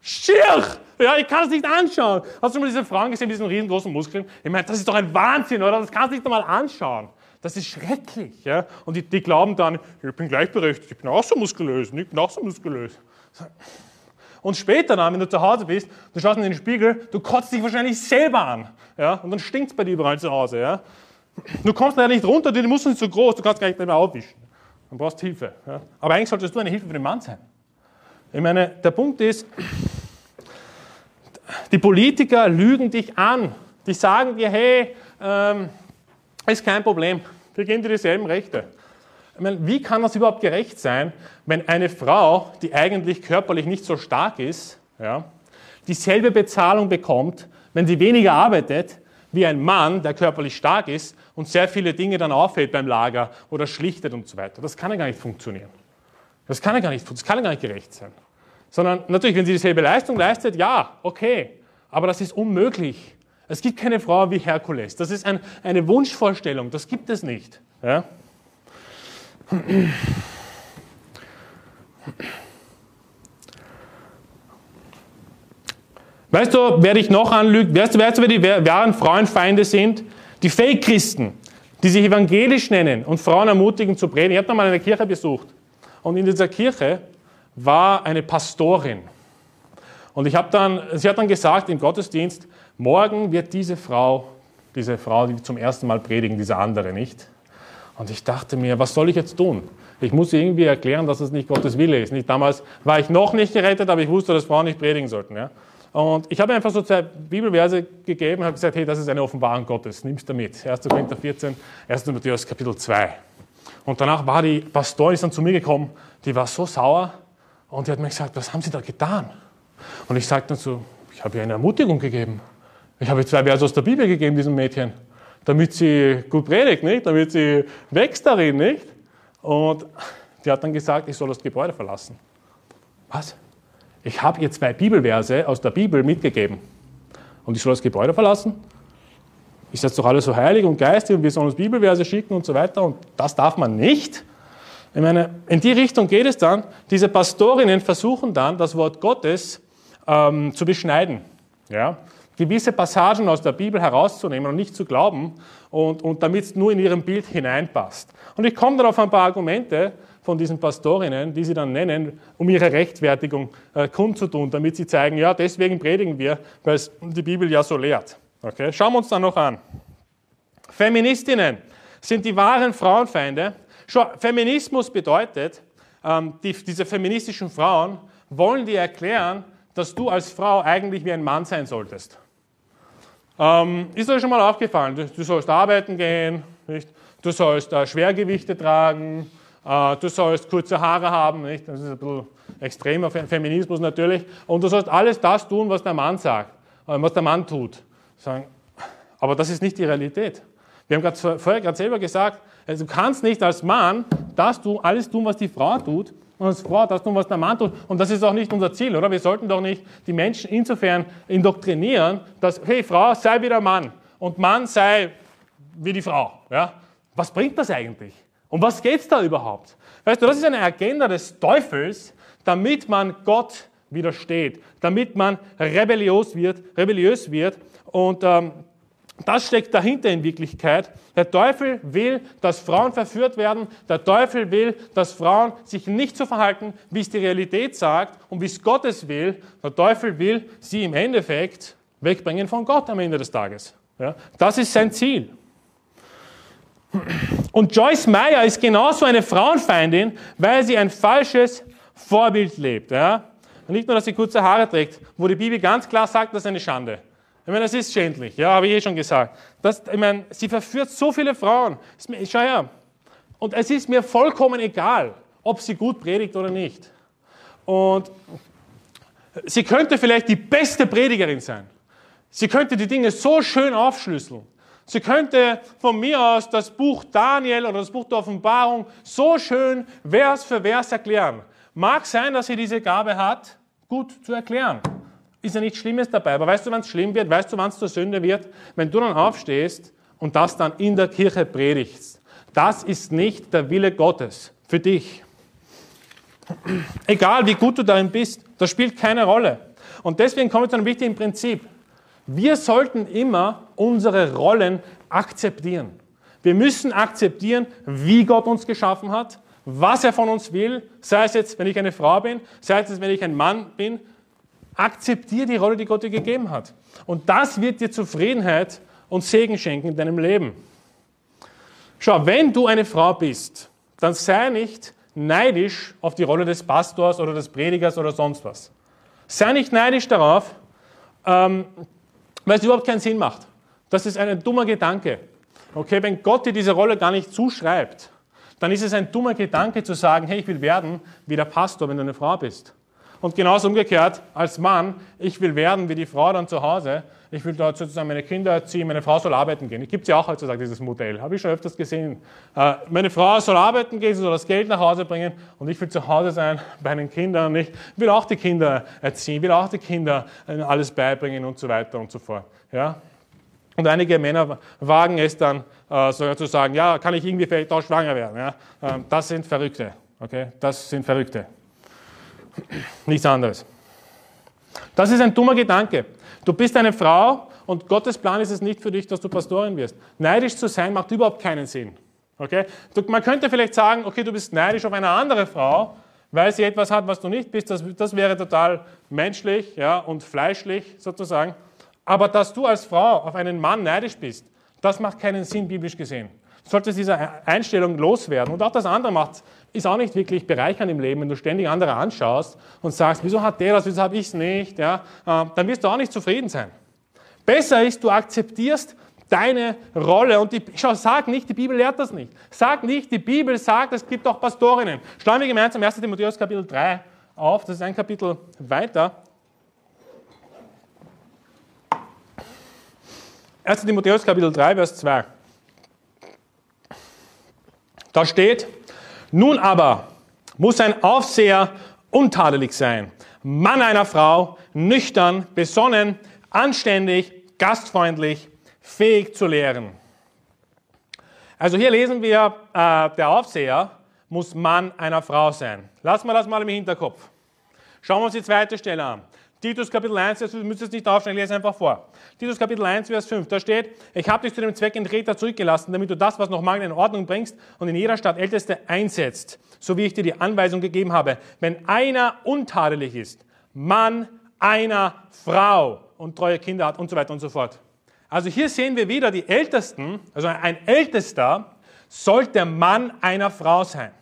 Schier! Ja, ich kann es nicht anschauen. Hast du mal diese Frauen gesehen, mit diesen riesengroßen Muskeln? Ich meine, das ist doch ein Wahnsinn, oder? Das kannst du nicht einmal anschauen. Das ist schrecklich. Ja? Und die, die glauben dann, ich bin gleichberechtigt, ich bin auch so muskulös, ich bin auch so muskulös. Und später dann, wenn du zu Hause bist, du schaust in den Spiegel, du kotzt dich wahrscheinlich selber an. Ja? Und dann stinkt es bei dir überall zu Hause. Ja? Du kommst leider nicht runter, die Muskeln sind zu groß, du kannst gar nicht mehr aufwischen. Dann brauchst Hilfe. Ja? Aber eigentlich solltest du eine Hilfe für den Mann sein. Ich meine, der Punkt ist, die Politiker lügen dich an. Die sagen dir, hey, ähm, ist kein Problem. Wir geben dir dieselben Rechte. Ich meine, wie kann das überhaupt gerecht sein, wenn eine Frau, die eigentlich körperlich nicht so stark ist, ja, dieselbe Bezahlung bekommt, wenn sie weniger arbeitet, wie ein Mann, der körperlich stark ist und sehr viele Dinge dann auffällt beim Lager oder schlichtet und so weiter. Das kann ja gar nicht funktionieren. Das kann ja gar nicht, das kann ja gar nicht gerecht sein. Sondern natürlich, wenn sie dieselbe Leistung leistet, ja, okay. Aber das ist unmöglich. Es gibt keine Frau wie Herkules. Das ist ein, eine Wunschvorstellung. Das gibt es nicht. Ja? Weißt du, wer dich noch anlügt? Weißt du, weißt du wer die wahren Frauenfeinde sind? Die Fake-Christen, die sich evangelisch nennen und Frauen ermutigen zu predigen. Ich habe da mal eine Kirche besucht. Und in dieser Kirche war eine Pastorin. Und ich habe dann, sie hat dann gesagt im Gottesdienst, morgen wird diese Frau, diese Frau, die zum ersten Mal predigen, diese andere nicht. Und ich dachte mir, was soll ich jetzt tun? Ich muss irgendwie erklären, dass es nicht Gottes Wille ist. Nicht damals war ich noch nicht gerettet, aber ich wusste, dass Frauen nicht predigen sollten. Ja? Und ich habe einfach so zwei Bibelverse gegeben und habe gesagt, hey, das ist eine Offenbarung Gottes, nimmst du mit. 1. Korinther 14, 1. Matthäus Kapitel 2. Und danach war die Pastorin dann zu mir gekommen, die war so sauer und die hat mir gesagt, was haben Sie da getan? Und ich sagte dazu, ich habe ihr eine Ermutigung gegeben. Ich habe ihr zwei Verse aus der Bibel gegeben, diesem Mädchen, damit sie gut predigt, nicht? damit sie wächst darin. Nicht? Und die hat dann gesagt, ich soll das Gebäude verlassen. Was? Ich habe ihr zwei Bibelverse aus der Bibel mitgegeben. Und ich soll das Gebäude verlassen? Ist das doch alles so heilig und geistig und wir sollen uns Bibelverse schicken und so weiter und das darf man nicht? Ich meine, in die Richtung geht es dann. Diese Pastorinnen versuchen dann, das Wort Gottes ähm, zu beschneiden. Ja? Gewisse Passagen aus der Bibel herauszunehmen und nicht zu glauben und, und damit es nur in ihrem Bild hineinpasst. Und ich komme dann auf ein paar Argumente von diesen Pastorinnen, die sie dann nennen, um ihre Rechtfertigung äh, kundzutun, damit sie zeigen, ja, deswegen predigen wir, weil es die Bibel ja so lehrt. Okay? Schauen wir uns dann noch an. Feministinnen sind die wahren Frauenfeinde, Feminismus bedeutet, ähm, die, diese feministischen Frauen wollen dir erklären, dass du als Frau eigentlich wie ein Mann sein solltest. Ähm, ist euch schon mal aufgefallen? Du, du sollst arbeiten gehen, nicht? du sollst äh, Schwergewichte tragen, äh, du sollst kurze Haare haben, nicht? das ist ein bisschen extremer Feminismus natürlich, und du sollst alles das tun, was der Mann sagt, äh, was der Mann tut. Sagen, aber das ist nicht die Realität. Wir haben vorher gerade selber gesagt, also du kannst nicht als Mann das tun, alles tun, was die Frau tut, und als Frau das tun, was der Mann tut. Und das ist auch nicht unser Ziel, oder? Wir sollten doch nicht die Menschen insofern indoktrinieren, dass, hey, Frau, sei wie der Mann und Mann sei wie die Frau. Ja? Was bringt das eigentlich? Um was geht es da überhaupt? Weißt du, das ist eine Agenda des Teufels, damit man Gott widersteht, damit man rebelliös wird, rebelliös wird und ähm, das steckt dahinter in Wirklichkeit. Der Teufel will, dass Frauen verführt werden. Der Teufel will, dass Frauen sich nicht so verhalten, wie es die Realität sagt und wie es Gottes will. Der Teufel will sie im Endeffekt wegbringen von Gott am Ende des Tages. Ja, das ist sein Ziel. Und Joyce Meyer ist genauso eine Frauenfeindin, weil sie ein falsches Vorbild lebt. Ja? nicht nur, dass sie kurze Haare trägt, wo die Bibel ganz klar sagt, das ist eine Schande. Ich meine, das ist schändlich, ja, habe ich eh schon gesagt. Das, ich meine, sie verführt so viele Frauen. Schau her. Und es ist mir vollkommen egal, ob sie gut predigt oder nicht. Und sie könnte vielleicht die beste Predigerin sein. Sie könnte die Dinge so schön aufschlüsseln. Sie könnte von mir aus das Buch Daniel oder das Buch der Offenbarung so schön Vers für Vers erklären. Mag sein, dass sie diese Gabe hat, gut zu erklären ist ja nichts Schlimmes dabei. Aber weißt du, wann es schlimm wird? Weißt du, wann es zur Sünde wird? Wenn du dann aufstehst und das dann in der Kirche predigst. Das ist nicht der Wille Gottes für dich. Egal wie gut du darin bist, das spielt keine Rolle. Und deswegen kommen wir zu einem wichtigen Prinzip. Wir sollten immer unsere Rollen akzeptieren. Wir müssen akzeptieren, wie Gott uns geschaffen hat, was er von uns will, sei es jetzt, wenn ich eine Frau bin, sei es, wenn ich ein Mann bin, Akzeptiere die Rolle, die Gott dir gegeben hat. Und das wird dir Zufriedenheit und Segen schenken in deinem Leben. Schau, wenn du eine Frau bist, dann sei nicht neidisch auf die Rolle des Pastors oder des Predigers oder sonst was. Sei nicht neidisch darauf, ähm, weil es überhaupt keinen Sinn macht. Das ist ein dummer Gedanke. Okay, wenn Gott dir diese Rolle gar nicht zuschreibt, dann ist es ein dummer Gedanke zu sagen, hey, ich will werden wie der Pastor, wenn du eine Frau bist. Und genauso umgekehrt, als Mann, ich will werden wie die Frau dann zu Hause. Ich will dort sozusagen meine Kinder erziehen, meine Frau soll arbeiten gehen. Es gibt ja auch heutzutage dieses Modell, habe ich schon öfters gesehen. Äh, meine Frau soll arbeiten gehen, sie soll das Geld nach Hause bringen und ich will zu Hause sein bei meinen Kindern. Und ich will auch die Kinder erziehen, will auch die Kinder äh, alles beibringen und so weiter und so fort. Ja? Und einige Männer wagen es dann, äh, sogar zu sagen, ja, kann ich irgendwie vielleicht auch schwanger werden. Ja? Ähm, das sind Verrückte. Okay? Das sind Verrückte. Nichts anderes. Das ist ein dummer Gedanke. Du bist eine Frau und Gottes Plan ist es nicht für dich, dass du Pastorin wirst. Neidisch zu sein macht überhaupt keinen Sinn. Okay? Man könnte vielleicht sagen, okay, du bist neidisch auf eine andere Frau, weil sie etwas hat, was du nicht bist. Das, das wäre total menschlich ja, und fleischlich sozusagen. Aber dass du als Frau auf einen Mann neidisch bist, das macht keinen Sinn biblisch gesehen. Du solltest diese Einstellung loswerden. Und auch das andere macht ist auch nicht wirklich bereichernd im Leben, wenn du ständig andere anschaust und sagst, wieso hat der das, wieso habe ich es nicht, ja, äh, dann wirst du auch nicht zufrieden sein. Besser ist, du akzeptierst deine Rolle und die, schau, sag nicht, die Bibel lehrt das nicht. Sag nicht, die Bibel sagt, es gibt auch Pastorinnen. Schlagen wir gemeinsam 1. Timotheus Kapitel 3 auf, das ist ein Kapitel weiter. 1. Timotheus Kapitel 3, Vers 2. Da steht, nun aber muss ein Aufseher untadelig sein, Mann einer Frau, nüchtern, besonnen, anständig, gastfreundlich, fähig zu lehren. Also hier lesen wir, äh, der Aufseher muss Mann einer Frau sein. Lassen wir das mal im Hinterkopf. Schauen wir uns die zweite Stelle an. Titus Kapitel 1, du müsst es nicht aufschreiben, ich lese einfach vor. Titus Kapitel 1, Vers 5, da steht, ich habe dich zu dem Zweck in Kreta zurückgelassen, damit du das, was noch mangelt, in Ordnung bringst und in jeder Stadt Älteste einsetzt, so wie ich dir die Anweisung gegeben habe. Wenn einer untadelig ist, Mann einer Frau und treue Kinder hat und so weiter und so fort. Also hier sehen wir wieder die Ältesten, also ein Ältester soll der Mann einer Frau sein.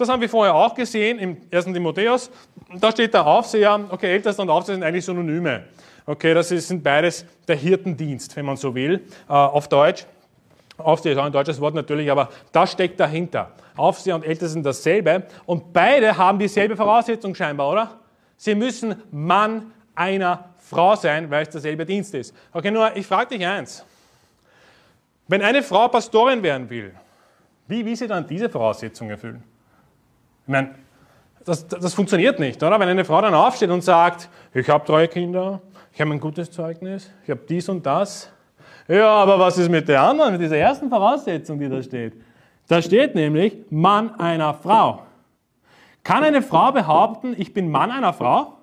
Das haben wir vorher auch gesehen im 1. Timotheus. Da steht der Aufseher, okay, Ältester und Aufseher sind eigentlich Synonyme. Okay, das sind beides der Hirtendienst, wenn man so will, äh, auf Deutsch. Aufseher ist auch ein deutsches Wort natürlich, aber das steckt dahinter. Aufseher und Ältester sind dasselbe und beide haben dieselbe Voraussetzung scheinbar, oder? Sie müssen Mann einer Frau sein, weil es derselbe Dienst ist. Okay, nur ich frage dich eins. Wenn eine Frau Pastorin werden will, wie will sie dann diese Voraussetzung erfüllen? Ich meine, das, das funktioniert nicht, oder? Wenn eine Frau dann aufsteht und sagt, ich habe drei Kinder, ich habe ein gutes Zeugnis, ich habe dies und das. Ja, aber was ist mit der anderen, mit dieser ersten Voraussetzung, die da steht? Da steht nämlich Mann einer Frau. Kann eine Frau behaupten, ich bin Mann einer Frau?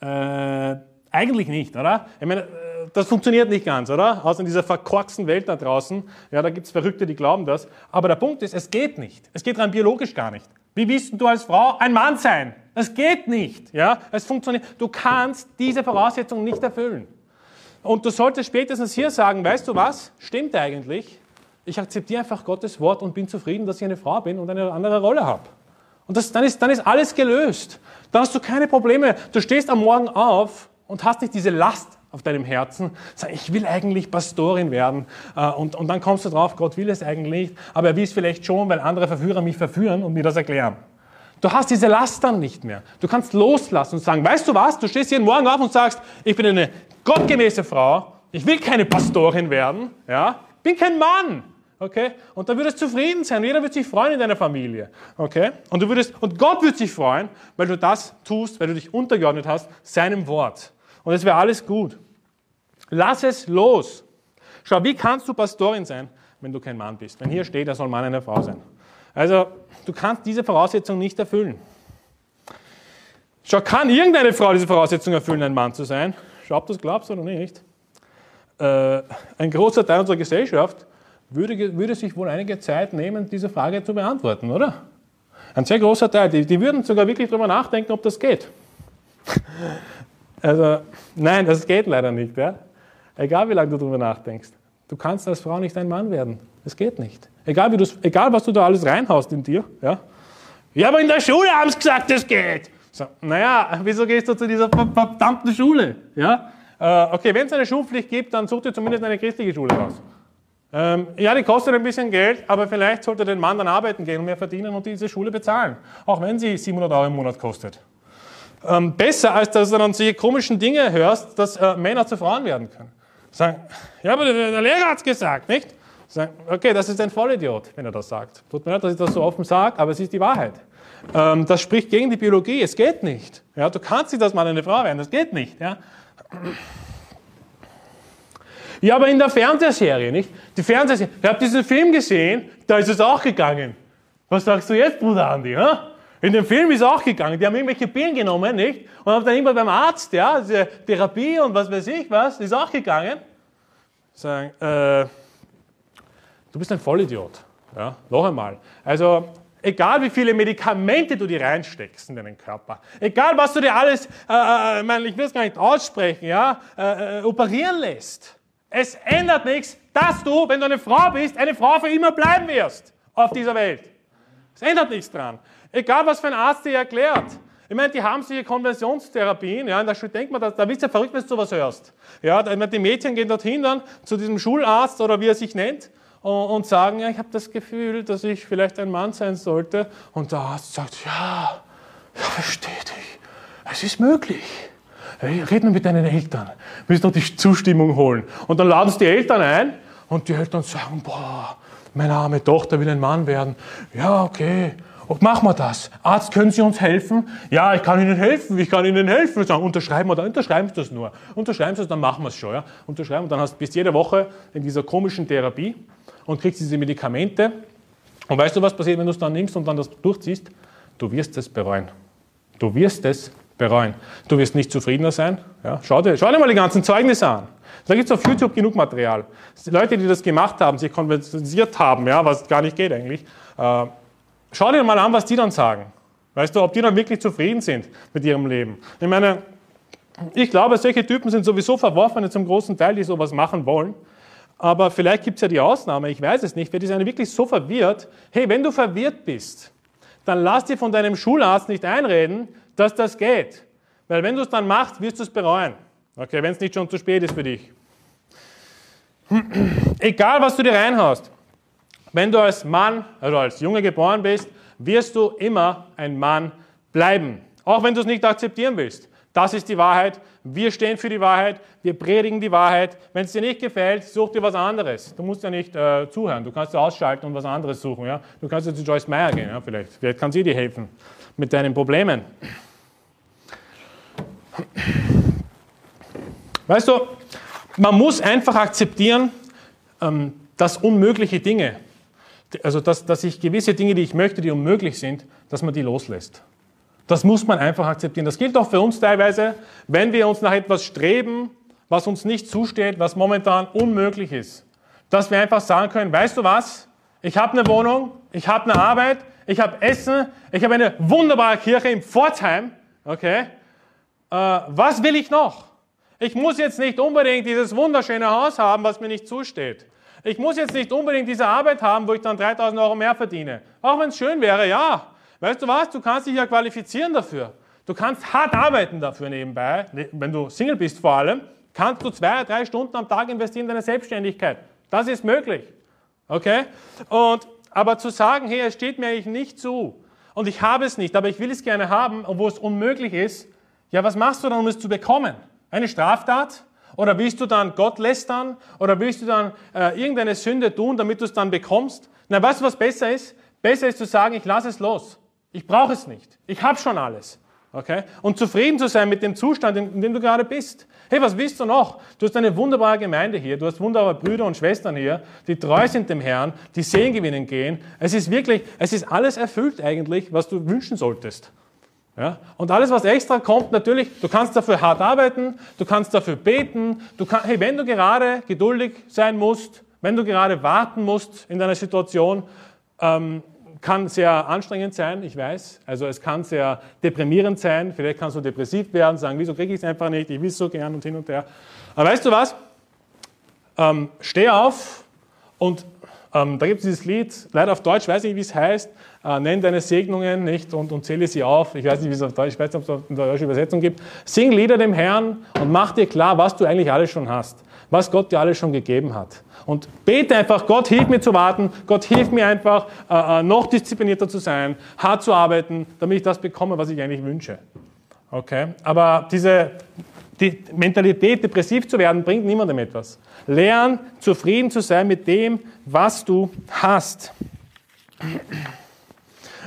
Äh, eigentlich nicht, oder? Ich meine, das funktioniert nicht ganz, oder? Außer in dieser verkorksten Welt da draußen. Ja, da gibt es Verrückte, die glauben das. Aber der Punkt ist, es geht nicht. Es geht rein biologisch gar nicht. Wie willst du als Frau ein Mann sein? Es geht nicht. Ja, es funktioniert. Du kannst diese Voraussetzungen nicht erfüllen. Und du solltest spätestens hier sagen, weißt du was? Stimmt eigentlich. Ich akzeptiere einfach Gottes Wort und bin zufrieden, dass ich eine Frau bin und eine andere Rolle habe. Und das, dann, ist, dann ist alles gelöst. Dann hast du keine Probleme. Du stehst am Morgen auf und hast nicht diese Last auf deinem Herzen. Sag, ich will eigentlich Pastorin werden. Äh, und, und dann kommst du drauf, Gott will es eigentlich aber er will es vielleicht schon, weil andere Verführer mich verführen und mir das erklären. Du hast diese Last dann nicht mehr. Du kannst loslassen und sagen, weißt du was, du stehst jeden Morgen auf und sagst, ich bin eine gottgemäße Frau, ich will keine Pastorin werden, ja, bin kein Mann. Okay? Und da würdest du zufrieden sein. Jeder wird sich freuen in deiner Familie. Okay? Und du würdest, und Gott wird sich freuen, weil du das tust, weil du dich untergeordnet hast, seinem Wort. Und es wäre alles gut. Lass es los. Schau, wie kannst du Pastorin sein, wenn du kein Mann bist? Wenn hier steht, er soll Mann einer Frau sein. Also, du kannst diese Voraussetzung nicht erfüllen. Schau, kann irgendeine Frau diese Voraussetzung erfüllen, ein Mann zu sein? Schau, ob du das glaubst oder nicht. Äh, ein großer Teil unserer Gesellschaft würde, würde sich wohl einige Zeit nehmen, diese Frage zu beantworten, oder? Ein sehr großer Teil. Die, die würden sogar wirklich darüber nachdenken, ob das geht. Also, nein, das geht leider nicht. Ja? Egal wie lange du darüber nachdenkst. Du kannst als Frau nicht ein Mann werden. Es geht nicht. Egal, wie egal, was du da alles reinhaust in dir. Ja, ja aber in der Schule haben sie gesagt, es geht. So, naja, wieso gehst du zu dieser verdammten Schule? Ja? Äh, okay, wenn es eine Schulpflicht gibt, dann such dir zumindest eine christliche Schule raus. Ähm, ja, die kostet ein bisschen Geld, aber vielleicht sollte der Mann dann arbeiten gehen und mehr verdienen und diese Schule bezahlen. Auch wenn sie 700 Euro im Monat kostet. Ähm, besser, als dass du dann solche komischen Dinge hörst, dass äh, Männer zu Frauen werden können. Sagen, ja, aber der, Lehrer hat es gesagt, nicht? Sagen, okay, das ist ein Vollidiot, wenn er das sagt. Tut mir leid, dass ich das so offen sage, aber es ist die Wahrheit. Ähm, das spricht gegen die Biologie, es geht nicht. Ja, du kannst nicht als Mann eine Frau werden, das geht nicht. Ja? Ja, aber in der Fernsehserie, nicht? Die Fernsehserie, ich habe diesen Film gesehen, da ist es auch gegangen. Was sagst du jetzt, Bruder Andi? Ha? In dem Film ist auch gegangen. Die haben irgendwelche Pillen genommen, nicht? Und haben dann irgendwann beim Arzt, ja, Therapie und was weiß ich was, ist auch gegangen. Sagen, äh, du bist ein Vollidiot. Ja, noch einmal. Also, egal wie viele Medikamente du dir reinsteckst in deinen Körper, egal was du dir alles, äh, äh, ich will es gar nicht aussprechen, ja, äh, äh, operieren lässt, es ändert nichts, dass du, wenn du eine Frau bist, eine Frau für immer bleiben wirst auf dieser Welt. Es ändert nichts dran. Egal, was für ein Arzt dir erklärt. Ich meine, die haben solche Konversionstherapien, ja, in der Schule denkt man, da, da bist du ja verrückt, wenn du sowas hörst. Ja, die Mädchen gehen dorthin dann zu diesem Schularzt oder wie er sich nennt und, und sagen, ja, ich habe das Gefühl, dass ich vielleicht ein Mann sein sollte. Und der Arzt sagt, ja, ja, verstehe dich, es ist möglich. Red mal mit deinen Eltern, willst noch die Zustimmung holen. Und dann laden sie die Eltern ein und die Eltern sagen, boah, meine arme Tochter will ein Mann werden. Ja, okay. Und machen wir das. Arzt, können Sie uns helfen? Ja, ich kann Ihnen helfen, ich kann Ihnen helfen. Sagen, unterschreiben wir, unterschreiben Sie das nur. Unterschreiben Sie das, dann machen wir es schon. Ja? Unterschreiben und dann hast, bist du jede Woche in dieser komischen Therapie und kriegst diese Medikamente. Und weißt du, was passiert, wenn du es dann nimmst und dann das durchziehst? Du wirst es bereuen. Du wirst es bereuen. Du wirst nicht zufriedener sein. Ja? Schau, dir, schau dir mal die ganzen Zeugnisse an. Da gibt es auf YouTube genug Material. Leute, die das gemacht haben, sich konversiert haben, ja, was gar nicht geht eigentlich, äh, schau dir mal an, was die dann sagen. Weißt du, ob die dann wirklich zufrieden sind mit ihrem Leben. Ich meine, ich glaube, solche Typen sind sowieso verworfen zum großen Teil, die sowas machen wollen. Aber vielleicht gibt es ja die Ausnahme, ich weiß es nicht. Wer ist eine wirklich so verwirrt? Hey, wenn du verwirrt bist, dann lass dir von deinem Schularzt nicht einreden, dass das geht. Weil wenn du es dann machst, wirst du es bereuen. Okay, wenn es nicht schon zu spät ist für dich. Egal, was du dir reinhaust, wenn du als Mann, also als Junge geboren bist, wirst du immer ein Mann bleiben. Auch wenn du es nicht akzeptieren willst. Das ist die Wahrheit. Wir stehen für die Wahrheit. Wir predigen die Wahrheit. Wenn es dir nicht gefällt, such dir was anderes. Du musst ja nicht äh, zuhören. Du kannst ausschalten und was anderes suchen. Ja? Du kannst ja zu Joyce Meyer gehen. Ja? Vielleicht. Vielleicht kann sie dir helfen mit deinen Problemen. Weißt du, man muss einfach akzeptieren, ähm, dass unmögliche Dinge, also dass, dass ich gewisse Dinge, die ich möchte, die unmöglich sind, dass man die loslässt. Das muss man einfach akzeptieren. Das gilt auch für uns teilweise, wenn wir uns nach etwas streben, was uns nicht zusteht, was momentan unmöglich ist. Dass wir einfach sagen können, weißt du was, ich habe eine Wohnung, ich habe eine Arbeit, ich habe Essen, ich habe eine wunderbare Kirche im Pforzheim, okay, äh, was will ich noch? Ich muss jetzt nicht unbedingt dieses wunderschöne Haus haben, was mir nicht zusteht. Ich muss jetzt nicht unbedingt diese Arbeit haben, wo ich dann 3000 Euro mehr verdiene. Auch wenn es schön wäre, ja. Weißt du was? Du kannst dich ja qualifizieren dafür. Du kannst hart arbeiten dafür nebenbei, ne, wenn du Single bist vor allem, kannst du zwei, drei Stunden am Tag investieren in deine Selbstständigkeit. Das ist möglich. Okay? Und, aber zu sagen, hey, es steht mir eigentlich nicht zu und ich habe es nicht, aber ich will es gerne haben, obwohl es unmöglich ist, ja, was machst du dann, um es zu bekommen? Eine Straftat? Oder willst du dann Gott lästern? Oder willst du dann äh, irgendeine Sünde tun, damit du es dann bekommst? Na, weißt du, was besser ist? Besser ist zu sagen, ich lasse es los. Ich brauche es nicht. Ich habe schon alles. Okay? Und zufrieden zu sein mit dem Zustand, in dem du gerade bist. Hey, was willst du noch? Du hast eine wunderbare Gemeinde hier, du hast wunderbare Brüder und Schwestern hier, die treu sind dem Herrn, die Sehen gewinnen gehen. Es ist wirklich, es ist alles erfüllt eigentlich, was du wünschen solltest. Ja? Und alles, was extra kommt, natürlich, du kannst dafür hart arbeiten, du kannst dafür beten, du kann, hey, wenn du gerade geduldig sein musst, wenn du gerade warten musst in deiner Situation, ähm, kann sehr anstrengend sein, ich weiß. Also es kann sehr deprimierend sein. Vielleicht kannst du depressiv werden, sagen, wieso kriege ich es einfach nicht, ich will es so gern und hin und her. Aber weißt du was? Ähm, steh auf und ähm, da gibt es dieses Lied, leider auf Deutsch, weiß ich nicht, wie es heißt, äh, nenn deine Segnungen nicht und, und zähle sie auf. Ich weiß nicht, wie es auf Deutsch, ich weiß nicht, ob es eine deutsche Übersetzung gibt. Sing Lieder dem Herrn und mach dir klar, was du eigentlich alles schon hast, was Gott dir alles schon gegeben hat. Und bete einfach, Gott hilf mir zu warten, Gott hilf mir einfach äh, äh, noch disziplinierter zu sein, hart zu arbeiten, damit ich das bekomme, was ich eigentlich wünsche. Okay? Aber diese die Mentalität, depressiv zu werden, bringt niemandem etwas. Lern, zufrieden zu sein mit dem, was du hast.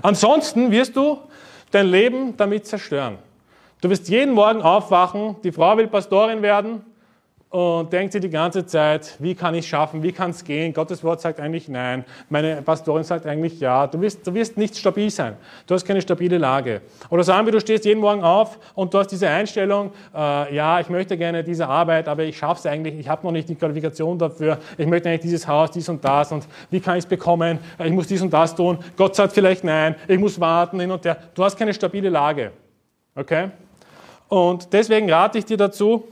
Ansonsten wirst du dein Leben damit zerstören. Du wirst jeden Morgen aufwachen, die Frau will Pastorin werden, und denkt sich die ganze Zeit, wie kann ich es schaffen, wie kann es gehen? Gottes Wort sagt eigentlich nein. Meine Pastorin sagt eigentlich ja. Du wirst, du wirst nicht stabil sein. Du hast keine stabile Lage. Oder sagen wir, du stehst jeden Morgen auf und du hast diese Einstellung, äh, ja, ich möchte gerne diese Arbeit, aber ich schaffe es eigentlich, ich habe noch nicht die Qualifikation dafür. Ich möchte eigentlich dieses Haus, dies und das und wie kann ich es bekommen? Ich muss dies und das tun. Gott sagt vielleicht nein. Ich muss warten hin und her. Du hast keine stabile Lage. Okay? Und deswegen rate ich dir dazu,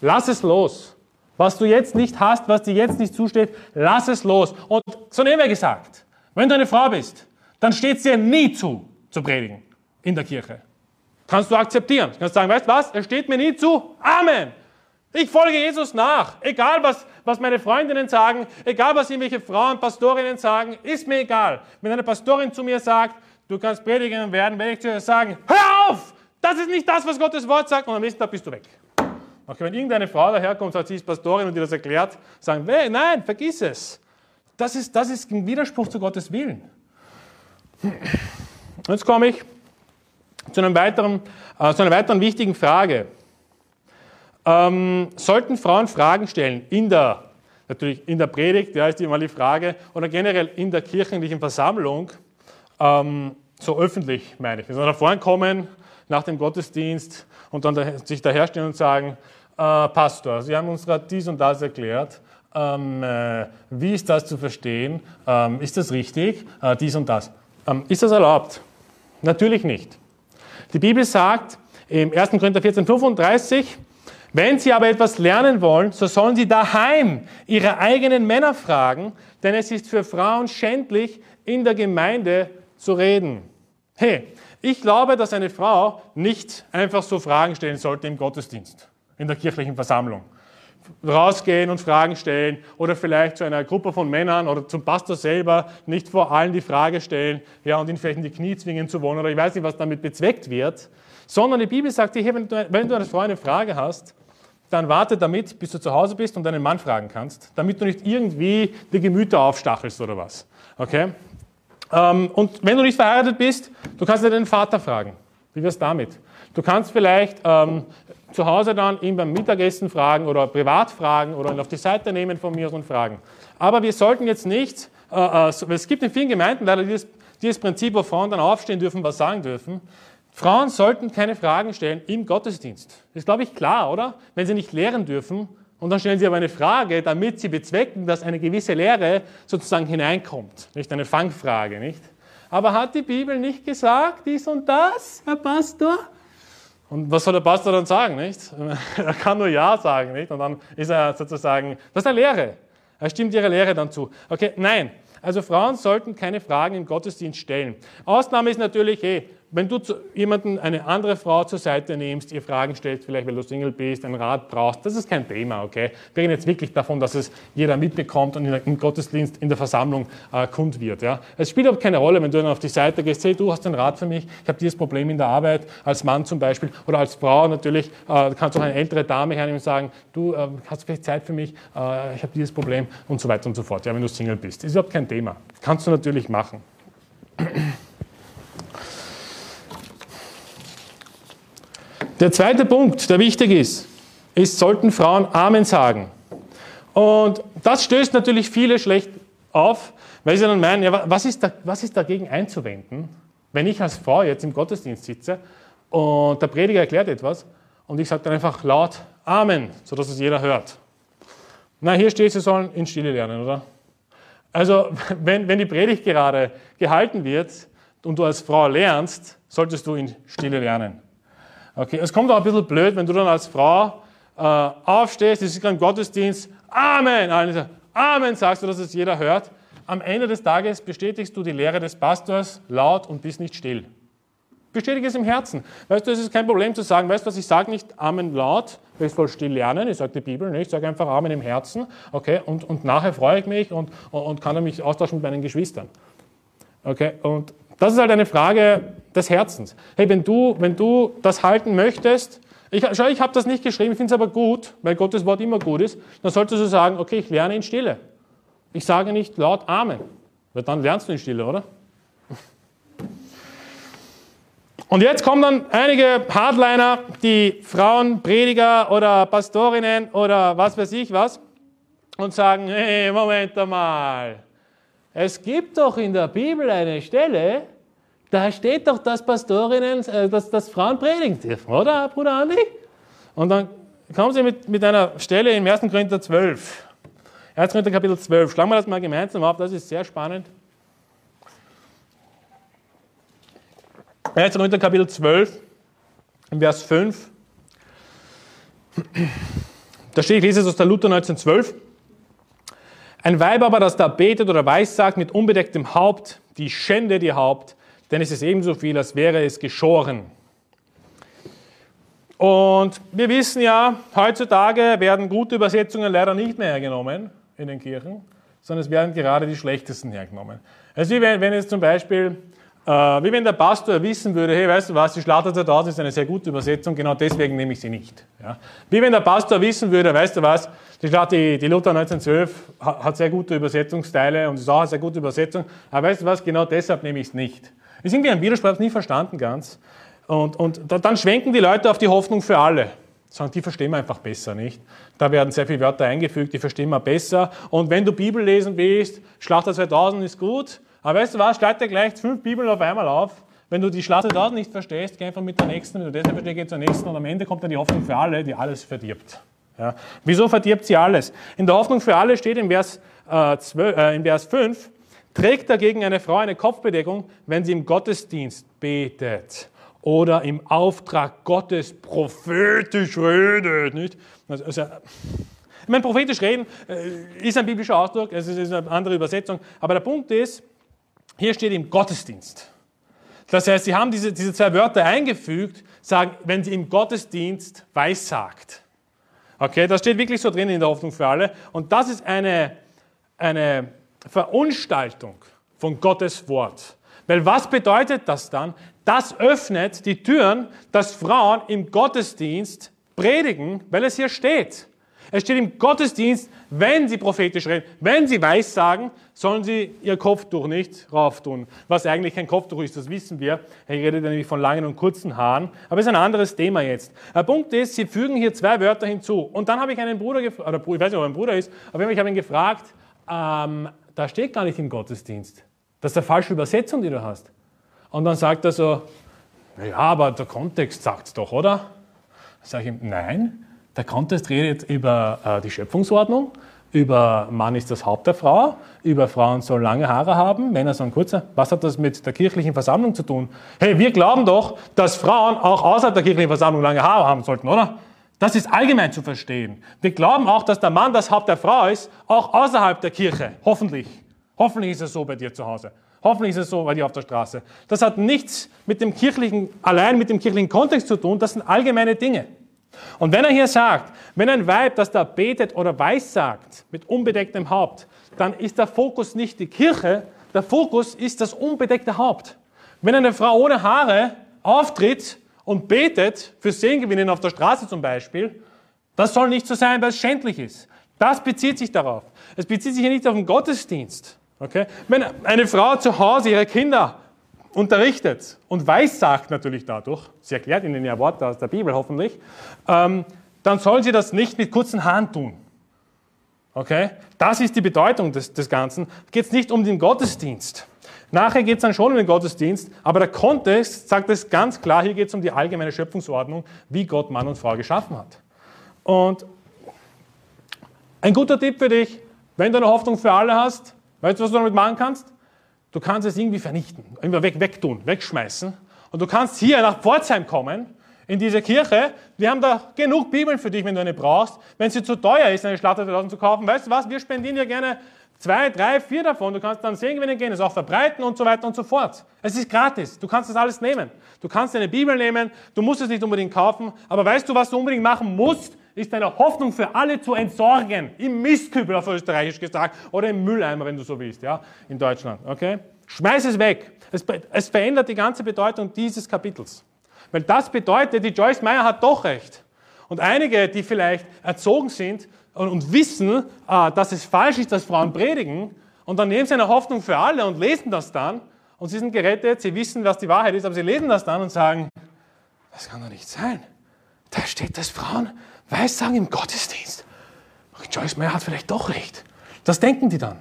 Lass es los. Was du jetzt nicht hast, was dir jetzt nicht zusteht, lass es los. Und so nehmen wir gesagt, wenn du eine Frau bist, dann steht es dir nie zu, zu predigen in der Kirche. Kannst du akzeptieren. Kannst sagen, weißt was, es steht mir nie zu. Amen. Ich folge Jesus nach. Egal, was, was meine Freundinnen sagen, egal, was irgendwelche Frauen, Pastorinnen sagen, ist mir egal. Wenn eine Pastorin zu mir sagt, du kannst Predigerin werden, werde ich zu ihr sagen, hör auf! Das ist nicht das, was Gottes Wort sagt, und am nächsten Tag bist du weg. Okay, wenn irgendeine Frau daherkommt und sagt, sie ist Pastorin und dir das erklärt, sagen, nein, vergiss es. Das ist, das ist ein Widerspruch zu Gottes Willen. Jetzt komme ich zu, einem weiteren, äh, zu einer weiteren wichtigen Frage. Ähm, sollten Frauen Fragen stellen in der, natürlich in der Predigt, ja, ist immer die Frage, oder generell in der kirchlichen Versammlung, ähm, so öffentlich meine ich. Also nach vorne kommen nach dem Gottesdienst und dann sich daherstellen und sagen, Pastor, Sie haben uns gerade dies und das erklärt. Ähm, äh, wie ist das zu verstehen? Ähm, ist das richtig? Äh, dies und das. Ähm, ist das erlaubt? Natürlich nicht. Die Bibel sagt im 1. Korinther 14, 35, wenn Sie aber etwas lernen wollen, so sollen Sie daheim Ihre eigenen Männer fragen, denn es ist für Frauen schändlich, in der Gemeinde zu reden. Hey, ich glaube, dass eine Frau nicht einfach so Fragen stellen sollte im Gottesdienst, in der kirchlichen Versammlung. Rausgehen und Fragen stellen oder vielleicht zu einer Gruppe von Männern oder zum Pastor selber nicht vor allen die Frage stellen ja, und ihn vielleicht in die Knie zwingen zu wollen oder ich weiß nicht, was damit bezweckt wird, sondern die Bibel sagt dir, hey, wenn, du, wenn du als Frau eine Frage hast, dann warte damit, bis du zu Hause bist und deinen Mann fragen kannst, damit du nicht irgendwie die Gemüter aufstachelst oder was. Okay? Ähm, und wenn du nicht verheiratet bist, du kannst deinen Vater fragen. Wie wär's damit? Du kannst vielleicht ähm, zu Hause dann ihn beim Mittagessen fragen oder privat fragen oder ihn auf die Seite nehmen von mir und fragen. Aber wir sollten jetzt nicht, äh, äh, es gibt in vielen Gemeinden leider dieses, dieses Prinzip, wo Frauen dann aufstehen dürfen, was sagen dürfen. Frauen sollten keine Fragen stellen im Gottesdienst. Ist, glaube ich, klar, oder? Wenn sie nicht lehren dürfen und dann stellen sie aber eine Frage, damit sie bezwecken, dass eine gewisse Lehre sozusagen hineinkommt. Nicht eine Fangfrage, nicht? Aber hat die Bibel nicht gesagt, dies und das, Herr Pastor? Und was soll der Pastor dann sagen, nicht? Er kann nur Ja sagen, nicht? Und dann ist er sozusagen, das ist eine Lehre. Er stimmt ihrer Lehre dann zu. Okay, nein. Also Frauen sollten keine Fragen im Gottesdienst stellen. Ausnahme ist natürlich, hey, wenn du jemanden, eine andere Frau zur Seite nimmst, ihr Fragen stellst, vielleicht weil du Single bist, einen Rat brauchst, das ist kein Thema, okay? Wir reden jetzt wirklich davon, dass es jeder mitbekommt und im Gottesdienst, in der Versammlung äh, kund wird, ja? Es spielt aber keine Rolle, wenn du dann auf die Seite gehst, hey, du hast einen Rat für mich, ich habe dieses Problem in der Arbeit, als Mann zum Beispiel, oder als Frau natürlich, äh, kannst du auch eine ältere Dame hernehmen und sagen, du äh, hast vielleicht Zeit für mich, äh, ich habe dieses Problem und so weiter und so fort, ja, wenn du Single bist. Das ist überhaupt kein Thema. Kannst du natürlich machen. Der zweite Punkt, der wichtig ist, ist, sollten Frauen Amen sagen. Und das stößt natürlich viele schlecht auf, weil sie dann meinen, ja, was, ist da, was ist dagegen einzuwenden, wenn ich als Frau jetzt im Gottesdienst sitze und der Prediger erklärt etwas und ich sage dann einfach laut Amen, sodass es jeder hört. Na, hier steht, sie sollen in Stille lernen, oder? Also, wenn, wenn die Predigt gerade gehalten wird und du als Frau lernst, solltest du in Stille lernen. Okay, es kommt auch ein bisschen blöd, wenn du dann als Frau äh, aufstehst, das ist im Gottesdienst, Amen, Amen sagst du, dass es jeder hört. Am Ende des Tages bestätigst du die Lehre des Pastors laut und bist nicht still. Bestätige es im Herzen. Weißt du, es ist kein Problem zu sagen, weißt du was, ich sage nicht Amen laut, weil ich soll still lernen, ich sage die Bibel nicht, ich sage einfach Amen im Herzen, okay, und, und nachher freue ich mich und, und kann mich austauschen mit meinen Geschwistern. Okay, und das ist halt eine Frage des Herzens. Hey, wenn du, wenn du das halten möchtest, ich, schau, ich habe das nicht geschrieben, ich finde es aber gut, weil Gottes Wort immer gut ist, dann solltest du sagen, okay, ich lerne in Stille. Ich sage nicht laut Amen, weil dann lernst du in Stille, oder? Und jetzt kommen dann einige Hardliner, die Frauen, Prediger oder Pastorinnen oder was weiß ich was, und sagen, hey, Moment einmal, es gibt doch in der Bibel eine Stelle, da steht doch, dass Pastorinnen, äh, dass, dass Frauen predigen dürfen, oder, Bruder Andi? Und dann kommen sie mit, mit einer Stelle im 1. Korinther 12. 1. Korinther Kapitel 12. Schlagen wir das mal gemeinsam auf, das ist sehr spannend. 1. Korinther Kapitel 12, Vers 5. Da steht, ich lese es aus der Luther 1912. Ein Weib aber, das da betet oder weissagt mit unbedecktem Haupt, die Schände die Haupt, denn es ist ebenso viel, als wäre es geschoren. Und wir wissen ja, heutzutage werden gute Übersetzungen leider nicht mehr hergenommen in den Kirchen, sondern es werden gerade die schlechtesten hergenommen. Also wie wenn, wenn jetzt zum Beispiel äh, wie wenn der Pastor wissen würde, hey, weißt du was, die Schlachter 2000 ist eine sehr gute Übersetzung, genau deswegen nehme ich sie nicht. Ja. Wie wenn der Pastor wissen würde, weißt du was, die, Schlachter, die, die Luther 1912 hat sehr gute Übersetzungsteile und ist auch eine sehr gute Übersetzung, aber weißt du was, genau deshalb nehme ich es nicht. Ist irgendwie ein Widerspruch, ich habe nie verstanden ganz. Und, und dann schwenken die Leute auf die Hoffnung für alle. Sagen, die verstehen wir einfach besser, nicht? Da werden sehr viele Wörter eingefügt, die verstehen wir besser. Und wenn du Bibel lesen willst, Schlachter 2000 ist gut, aber weißt du was, schlag gleich fünf Bibeln auf einmal auf. Wenn du die Schlacht dort nicht verstehst, geh einfach mit der nächsten. Wenn du das nicht verstehst, geh zur nächsten. Und am Ende kommt dann die Hoffnung für alle, die alles verdirbt. Ja. Wieso verdirbt sie alles? In der Hoffnung für alle steht im Vers, äh, 12, äh, im Vers 5, trägt dagegen eine Frau eine Kopfbedeckung, wenn sie im Gottesdienst betet oder im Auftrag Gottes prophetisch redet. Nicht? Also, also, ich meine, prophetisch reden äh, ist ein biblischer Ausdruck, es ist eine andere Übersetzung, aber der Punkt ist, hier steht im Gottesdienst. Das heißt, sie haben diese, diese zwei Wörter eingefügt, sagen, wenn sie im Gottesdienst weissagt. Okay, das steht wirklich so drin in der Hoffnung für alle. Und das ist eine, eine Verunstaltung von Gottes Wort. Weil was bedeutet das dann? Das öffnet die Türen, dass Frauen im Gottesdienst predigen, weil es hier steht. Es steht im Gottesdienst, wenn sie prophetisch reden, wenn sie Weissagen, sollen sie ihr Kopftuch nicht rauftun. Was eigentlich kein Kopftuch ist, das wissen wir. Er redet nämlich von langen und kurzen Haaren. Aber es ist ein anderes Thema jetzt. Der Punkt ist, sie fügen hier zwei Wörter hinzu. Und dann habe ich einen Bruder oder ich weiß nicht, ob er ein Bruder ist, aber ich habe ihn gefragt, ähm, da steht gar nicht im Gottesdienst. Das ist eine falsche Übersetzung, die du hast. Und dann sagt er so, ja, aber der Kontext sagt es doch, oder? Sage ich ihm, nein, der Kontext redet über äh, die Schöpfungsordnung, über Mann ist das Haupt der Frau, über Frauen sollen lange Haare haben, Männer sollen kurze. Was hat das mit der kirchlichen Versammlung zu tun? Hey, wir glauben doch, dass Frauen auch außerhalb der kirchlichen Versammlung lange Haare haben sollten, oder? Das ist allgemein zu verstehen. Wir glauben auch, dass der Mann das Haupt der Frau ist, auch außerhalb der Kirche. Hoffentlich. Hoffentlich ist es so bei dir zu Hause. Hoffentlich ist es so bei dir auf der Straße. Das hat nichts mit dem kirchlichen, allein mit dem kirchlichen Kontext zu tun. Das sind allgemeine Dinge. Und wenn er hier sagt, wenn ein Weib, das da betet oder weissagt mit unbedecktem Haupt, dann ist der Fokus nicht die Kirche, der Fokus ist das unbedeckte Haupt. Wenn eine Frau ohne Haare auftritt und betet, für Sehengewinnen auf der Straße zum Beispiel, das soll nicht so sein, weil es schändlich ist. Das bezieht sich darauf. Es bezieht sich hier nicht auf den Gottesdienst. Okay? Wenn eine Frau zu Hause ihre Kinder unterrichtet und weissagt natürlich dadurch, sie erklärt ihnen ja Worte aus der Bibel hoffentlich, ähm, dann soll sie das nicht mit kurzen Haaren tun. Okay? Das ist die Bedeutung des, des Ganzen. Geht nicht um den Gottesdienst. Nachher geht es dann schon um den Gottesdienst, aber der Kontext sagt es ganz klar, hier geht es um die allgemeine Schöpfungsordnung, wie Gott Mann und Frau geschaffen hat. Und ein guter Tipp für dich, wenn du eine Hoffnung für alle hast, weißt du, was du damit machen kannst? Du kannst es irgendwie vernichten, irgendwie weg, wegtun, wegschmeißen. Und du kannst hier nach Pforzheim kommen, in diese Kirche. Wir haben da genug Bibeln für dich, wenn du eine brauchst. Wenn sie zu teuer ist, eine Schlatter 2000 zu kaufen, weißt du was? Wir spendieren dir gerne zwei, drei, vier davon. Du kannst dann sehen, gewinnen gehen, es auch verbreiten und so weiter und so fort. Es ist gratis. Du kannst das alles nehmen. Du kannst deine Bibel nehmen. Du musst es nicht unbedingt kaufen. Aber weißt du, was du unbedingt machen musst? Ist deine Hoffnung für alle zu entsorgen. Im Mistkübel auf Österreichisch gesagt. Oder im Mülleimer, wenn du so willst, ja? In Deutschland, okay? Schmeiß es weg. Es, es verändert die ganze Bedeutung dieses Kapitels. Weil das bedeutet, die Joyce Meyer hat doch recht. Und einige, die vielleicht erzogen sind und, wissen, äh, dass es falsch ist, dass Frauen predigen, und dann nehmen sie eine Hoffnung für alle und lesen das dann, und sie sind gerettet, sie wissen, was die Wahrheit ist, aber sie lesen das dann und sagen, das kann doch nicht sein. Da steht, dass Frauen Weissagen im Gottesdienst. Joyce Meyer hat vielleicht doch recht. Das denken die dann.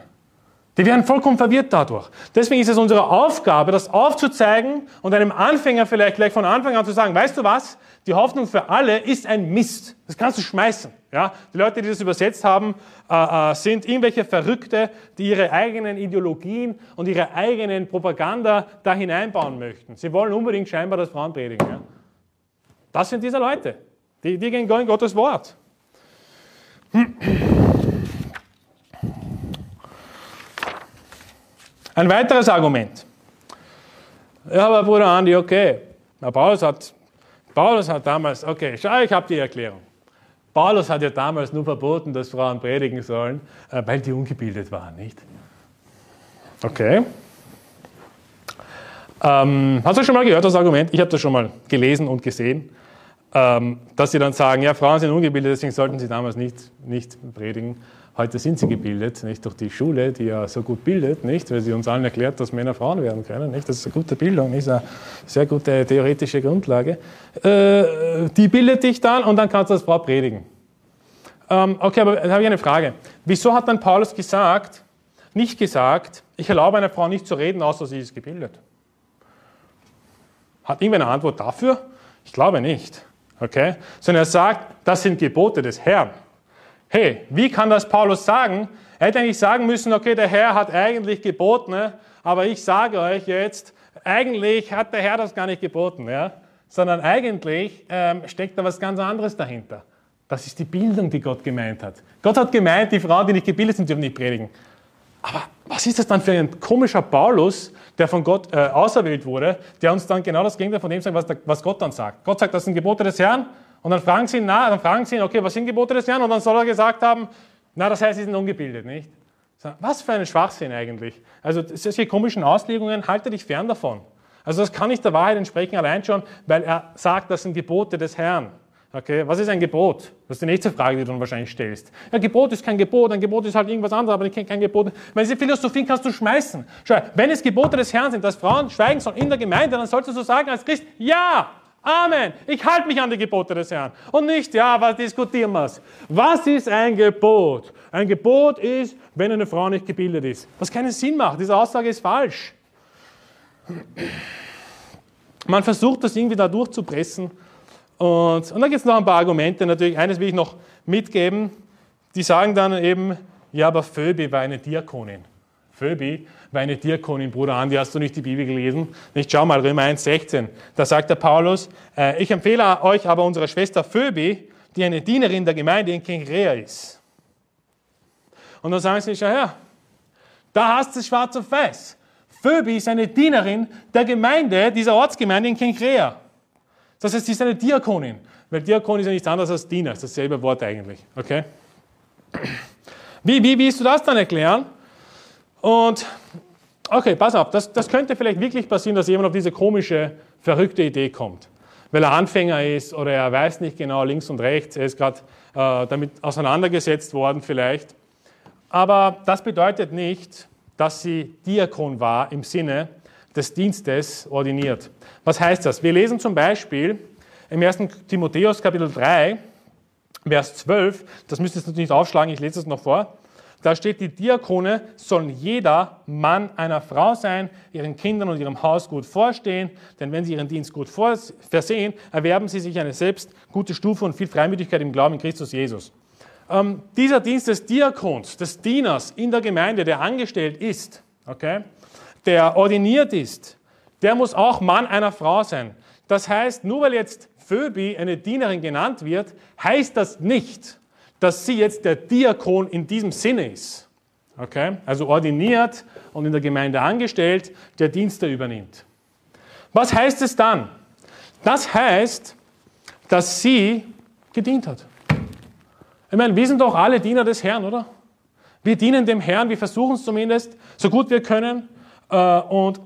Die werden vollkommen verwirrt dadurch. Deswegen ist es unsere Aufgabe, das aufzuzeigen und einem Anfänger vielleicht gleich von Anfang an zu sagen, weißt du was? Die Hoffnung für alle ist ein Mist. Das kannst du schmeißen. Ja? Die Leute, die das übersetzt haben, äh, äh, sind irgendwelche Verrückte, die ihre eigenen Ideologien und ihre eigenen Propaganda da hineinbauen möchten. Sie wollen unbedingt scheinbar das Frauen predigen. Ja? Das sind diese Leute. Die, die gehen in Gottes Wort. Ein weiteres Argument. Ja, aber Bruder Andi, okay. Na, Paulus, hat, Paulus hat damals, okay, schau, ich habe die Erklärung. Paulus hat ja damals nur verboten, dass Frauen predigen sollen, äh, weil die ungebildet waren, nicht? Okay. Ähm, hast du schon mal gehört, das Argument? Ich habe das schon mal gelesen und gesehen, ähm, dass sie dann sagen, ja, Frauen sind ungebildet, deswegen sollten sie damals nicht, nicht predigen. Heute sind sie gebildet, nicht durch die Schule, die ja so gut bildet, nicht, weil sie uns allen erklärt, dass Männer Frauen werden können. Nicht? Das ist eine gute Bildung, ist eine sehr gute theoretische Grundlage. Äh, die bildet dich dann und dann kannst du als Frau predigen. Ähm, okay, aber da habe ich eine Frage. Wieso hat dann Paulus gesagt, nicht gesagt, ich erlaube einer Frau nicht zu reden, außer sie ist gebildet? Hat irgendwer eine Antwort dafür? Ich glaube nicht. Okay? Sondern er sagt, das sind Gebote des Herrn hey, wie kann das Paulus sagen? Er hätte eigentlich sagen müssen, okay, der Herr hat eigentlich geboten, ne? aber ich sage euch jetzt, eigentlich hat der Herr das gar nicht geboten, ja? sondern eigentlich ähm, steckt da was ganz anderes dahinter. Das ist die Bildung, die Gott gemeint hat. Gott hat gemeint, die Frauen, die nicht gebildet sind, dürfen nicht predigen. Aber was ist das dann für ein komischer Paulus, der von Gott äh, auserwählt wurde, der uns dann genau das Gegenteil von dem sagt, was, der, was Gott dann sagt. Gott sagt, das sind Gebote des Herrn. Und dann fragen sie ihn, na, dann fragen sie ihn, okay, was sind Gebote des Herrn? Und dann soll er gesagt haben, na, das heißt, sie sind ungebildet, nicht? Was für ein Schwachsinn eigentlich. Also solche komischen Auslegungen, halte dich fern davon. Also das kann nicht der Wahrheit entsprechen, allein schon, weil er sagt, das sind Gebote des Herrn. Okay, was ist ein Gebot? Das ist die nächste Frage, die du dann wahrscheinlich stellst. Ja, Gebot ist kein Gebot, ein Gebot ist halt irgendwas anderes, aber kein Gebot. Weil diese Philosophien kannst du schmeißen. Schau, wenn es Gebote des Herrn sind, dass Frauen schweigen sollen in der Gemeinde, dann sollst du so sagen als Christ, ja, Amen. Ich halte mich an die Gebote des Herrn. Und nicht, ja, was diskutieren wir Was ist ein Gebot? Ein Gebot ist, wenn eine Frau nicht gebildet ist. Was keinen Sinn macht. Diese Aussage ist falsch. Man versucht das irgendwie da durchzupressen und, und dann gibt es noch ein paar Argumente. Natürlich, eines will ich noch mitgeben. Die sagen dann eben, ja, aber Phoebe war eine Diakonin. Phoebe war eine Diakonin, Bruder Andi, hast du nicht die Bibel gelesen? Nicht, schau mal, Römer 1, 16. Da sagt der Paulus, äh, ich empfehle euch aber unsere Schwester Phoebe, die eine Dienerin der Gemeinde in Kengrea ist. Und dann sagen sie, schau her, da hast du schwarz auf weiß. Phoebe ist eine Dienerin der Gemeinde, dieser Ortsgemeinde in Kengrea. Das heißt, sie ist eine Diakonin, weil Diakon ist ja nichts anderes als Diener, das ist dasselbe Wort eigentlich. Okay? Wie, wie willst du das dann erklären? Und, okay, pass auf, das, das könnte vielleicht wirklich passieren, dass jemand auf diese komische, verrückte Idee kommt. Weil er Anfänger ist oder er weiß nicht genau links und rechts, er ist gerade äh, damit auseinandergesetzt worden vielleicht. Aber das bedeutet nicht, dass sie Diakon war im Sinne, des Dienstes ordiniert. Was heißt das? Wir lesen zum Beispiel im 1. Timotheus Kapitel 3, Vers 12, das müsst ihr jetzt nicht aufschlagen, ich lese es noch vor. Da steht, die Diakone sollen jeder Mann einer Frau sein, ihren Kindern und ihrem Haus gut vorstehen, denn wenn sie ihren Dienst gut versehen, erwerben sie sich eine selbst gute Stufe und viel Freimütigkeit im Glauben in Christus Jesus. Ähm, dieser Dienst des Diakons, des Dieners in der Gemeinde, der angestellt ist, okay, der ordiniert ist, der muss auch Mann einer Frau sein. Das heißt, nur weil jetzt Phoebe eine Dienerin genannt wird, heißt das nicht, dass sie jetzt der Diakon in diesem Sinne ist. Okay? Also ordiniert und in der Gemeinde angestellt, der Dienste übernimmt. Was heißt es dann? Das heißt, dass sie gedient hat. Ich meine, wir sind doch alle Diener des Herrn, oder? Wir dienen dem Herrn, wir versuchen es zumindest, so gut wir können. Äh, und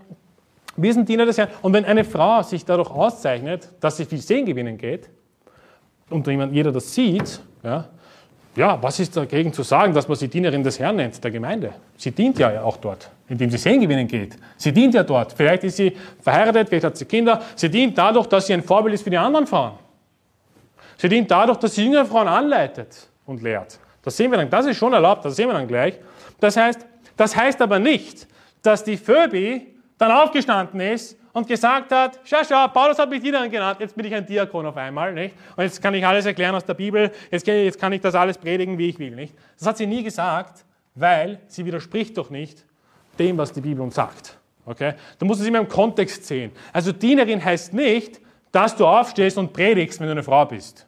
wir sind Diener des Herrn. Und wenn eine Frau sich dadurch auszeichnet, dass sie viel Sehen gewinnen geht, und jeder das sieht, ja, ja, was ist dagegen zu sagen, dass man sie Dienerin des Herrn nennt, der Gemeinde? Sie dient ja auch dort, indem sie Sehen gewinnen geht. Sie dient ja dort. Vielleicht ist sie verheiratet, vielleicht hat sie Kinder. Sie dient dadurch, dass sie ein Vorbild ist für die anderen Frauen. Sie dient dadurch, dass sie jüngere Frauen anleitet und lehrt. Das sehen wir dann, das ist schon erlaubt, das sehen wir dann gleich. Das heißt, das heißt aber nicht, dass die Phoebe dann aufgestanden ist und gesagt hat, schau, schau, Paulus hat mich Dienerin genannt, jetzt bin ich ein Diakon auf einmal, nicht? Und jetzt kann ich alles erklären aus der Bibel, jetzt, kann ich das alles predigen, wie ich will, nicht? Das hat sie nie gesagt, weil sie widerspricht doch nicht dem, was die Bibel uns sagt. Okay? Du musst es immer im Kontext sehen. Also Dienerin heißt nicht, dass du aufstehst und predigst, wenn du eine Frau bist.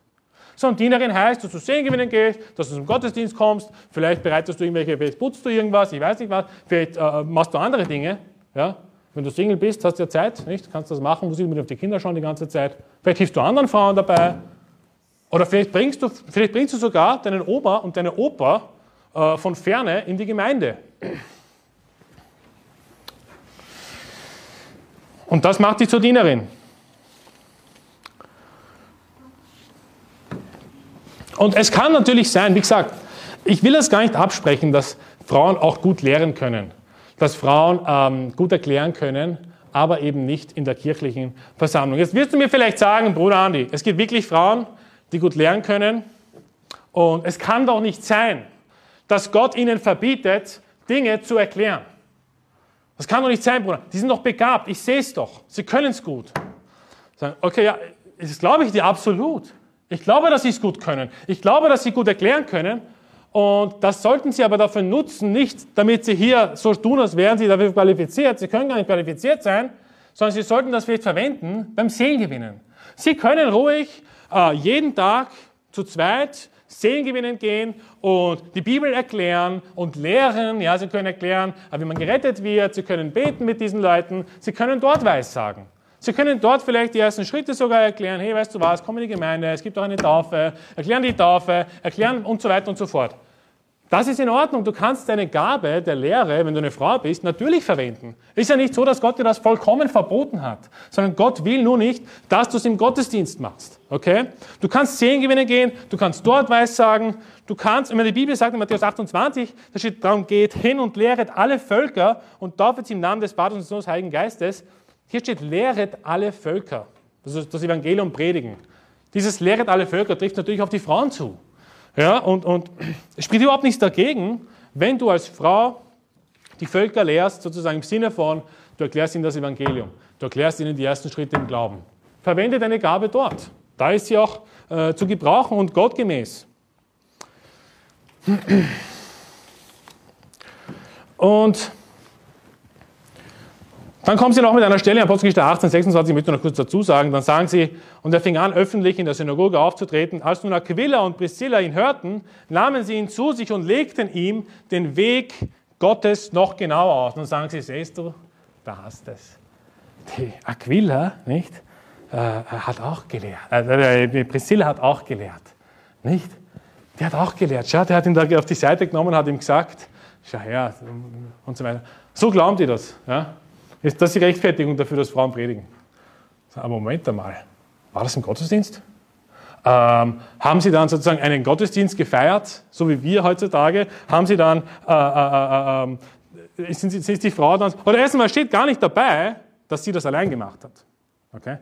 Sondern Dienerin heißt, dass du Sehen gewinnen gehst, dass du zum Gottesdienst kommst, vielleicht bereitest du irgendwelche, vielleicht putzt du irgendwas, ich weiß nicht was, vielleicht äh, machst du andere Dinge. Ja? Wenn du Single bist, hast du ja Zeit, nicht? kannst das machen, musst nicht auf die Kinder schauen die ganze Zeit. Vielleicht hilfst du anderen Frauen dabei. Oder vielleicht bringst du, vielleicht bringst du sogar deinen Opa und deine Opa äh, von ferne in die Gemeinde. Und das macht dich zur Dienerin. Und es kann natürlich sein, wie gesagt, ich will das gar nicht absprechen, dass Frauen auch gut lehren können, dass Frauen ähm, gut erklären können, aber eben nicht in der kirchlichen Versammlung. Jetzt wirst du mir vielleicht sagen, Bruder Andi, es gibt wirklich Frauen, die gut lernen können. Und es kann doch nicht sein, dass Gott ihnen verbietet, Dinge zu erklären. Das kann doch nicht sein, Bruder. Die sind doch begabt. Ich sehe es doch. Sie können es gut. Sagen, okay, ja, das glaube ich dir absolut. Ich glaube, dass sie es gut können. Ich glaube, dass sie gut erklären können. Und das sollten sie aber dafür nutzen, nicht damit sie hier so tun, als wären sie dafür qualifiziert. Sie können gar nicht qualifiziert sein, sondern sie sollten das vielleicht verwenden beim Seelengewinnen. Sie können ruhig äh, jeden Tag zu zweit seelengewinnend gehen und die Bibel erklären und lehren. Ja, sie können erklären, wie man gerettet wird. Sie können beten mit diesen Leuten. Sie können dort Weissagen. Sie können dort vielleicht die ersten Schritte sogar erklären. Hey, weißt du was, komm in die Gemeinde, es gibt auch eine Taufe, erklären die Taufe, erklären und so weiter und so fort. Das ist in Ordnung. Du kannst deine Gabe der Lehre, wenn du eine Frau bist, natürlich verwenden. Ist ja nicht so, dass Gott dir das vollkommen verboten hat, sondern Gott will nur nicht, dass du es im Gottesdienst machst. Okay? Du kannst Seelengewinne gehen, du kannst dort Weissagen, du kannst, wenn die Bibel sagt in Matthäus 28, da steht darum, geht hin und lehret alle Völker und taufet sie im Namen des Vaters und des Heiligen Geistes. Hier steht, lehret alle Völker. Das ist das Evangelium predigen. Dieses lehret alle Völker trifft natürlich auf die Frauen zu. Ja, und, und es spricht überhaupt nichts dagegen, wenn du als Frau die Völker lehrst, sozusagen im Sinne von, du erklärst ihnen das Evangelium, du erklärst ihnen die ersten Schritte im Glauben. Verwende deine Gabe dort. Da ist sie auch äh, zu gebrauchen und gottgemäß. Und dann kommen sie noch mit einer Stelle in Apostelgeschichte 18, 26, ich möchte noch kurz dazu sagen, dann sagen sie, und er fing an, öffentlich in der Synagoge aufzutreten. Als nun Aquila und Priscilla ihn hörten, nahmen sie ihn zu sich und legten ihm den Weg Gottes noch genauer aus. Dann sagen sie, siehst du, da hast es. Die Aquila, nicht, äh, hat auch gelehrt. Äh, äh Priscilla hat auch gelehrt, nicht? Die hat auch gelehrt. Schau, der hat ihn da auf die Seite genommen hat ihm gesagt, schau her, und so weiter. So glauben die das. Ja? Ist das die Rechtfertigung dafür, dass Frauen predigen? Aber Moment einmal, war das im Gottesdienst? Ähm, haben Sie dann sozusagen einen Gottesdienst gefeiert, so wie wir heutzutage? Haben Sie dann, äh, äh, äh, äh Sie, sind die Frau dann, oder erstmal steht gar nicht dabei, dass sie das allein gemacht hat. Okay?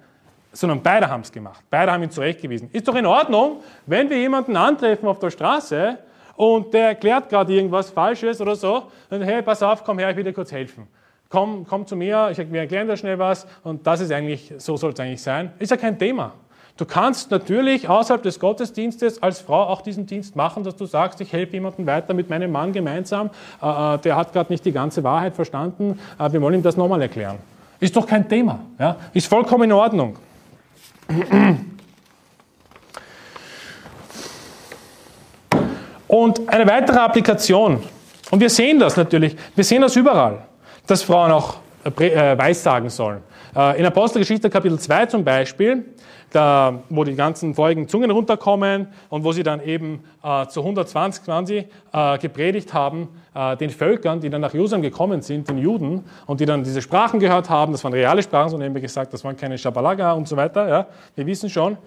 Sondern beide haben es gemacht. Beide haben ihn zurechtgewiesen. Ist doch in Ordnung, wenn wir jemanden antreffen auf der Straße und der erklärt gerade irgendwas Falsches oder so, dann, hey, pass auf, komm her, ich will dir kurz helfen komm, komm zu mir, ich, wir erklären dir schnell was und das ist eigentlich, so soll es eigentlich sein. Ist ja kein Thema. Du kannst natürlich außerhalb des Gottesdienstes als Frau auch diesen Dienst machen, dass du sagst, ich helfe jemandem weiter mit meinem Mann gemeinsam, äh, äh der hat gerade nicht die ganze Wahrheit verstanden, äh, wir wollen ihm das nochmal erklären. Ist doch kein Thema. Ja? Ist vollkommen in Ordnung. Und eine weitere Applikation, und wir sehen das natürlich, wir sehen das überall dass Frauen auch äh, äh, Weissagen sollen. Äh, in Apostelgeschichte Kapitel 2 zum Beispiel, da, wo die ganzen vorigen Zungen runterkommen und wo sie dann eben äh, zu 120 waren sie, äh, gepredigt haben, äh, den Völkern, die dann nach Jerusalem gekommen sind, den Juden, und die dann diese Sprachen gehört haben, das waren reale Sprachen, so nehmen wir gesagt, das waren keine Shabalaga und so weiter, ja, wir wissen schon.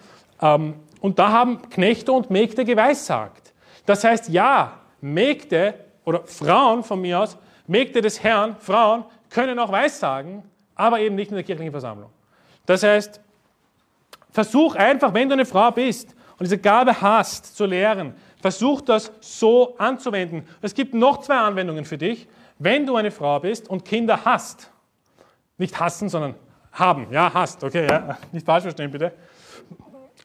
Ähm, und da haben Knechte und Mägde geweissagt. Das heißt, ja, Mägde oder Frauen von mir aus Mägde des Herrn, Frauen, können auch Weissagen, aber eben nicht in der kirchlichen Versammlung. Das heißt, versuch einfach, wenn du eine Frau bist und diese Gabe hast, zu lehren, versuch das so anzuwenden. Es gibt noch zwei Anwendungen für dich. Wenn du eine Frau bist und Kinder hast, nicht hassen, sondern haben, ja, hast, okay, ja, nicht falsch verstehen bitte.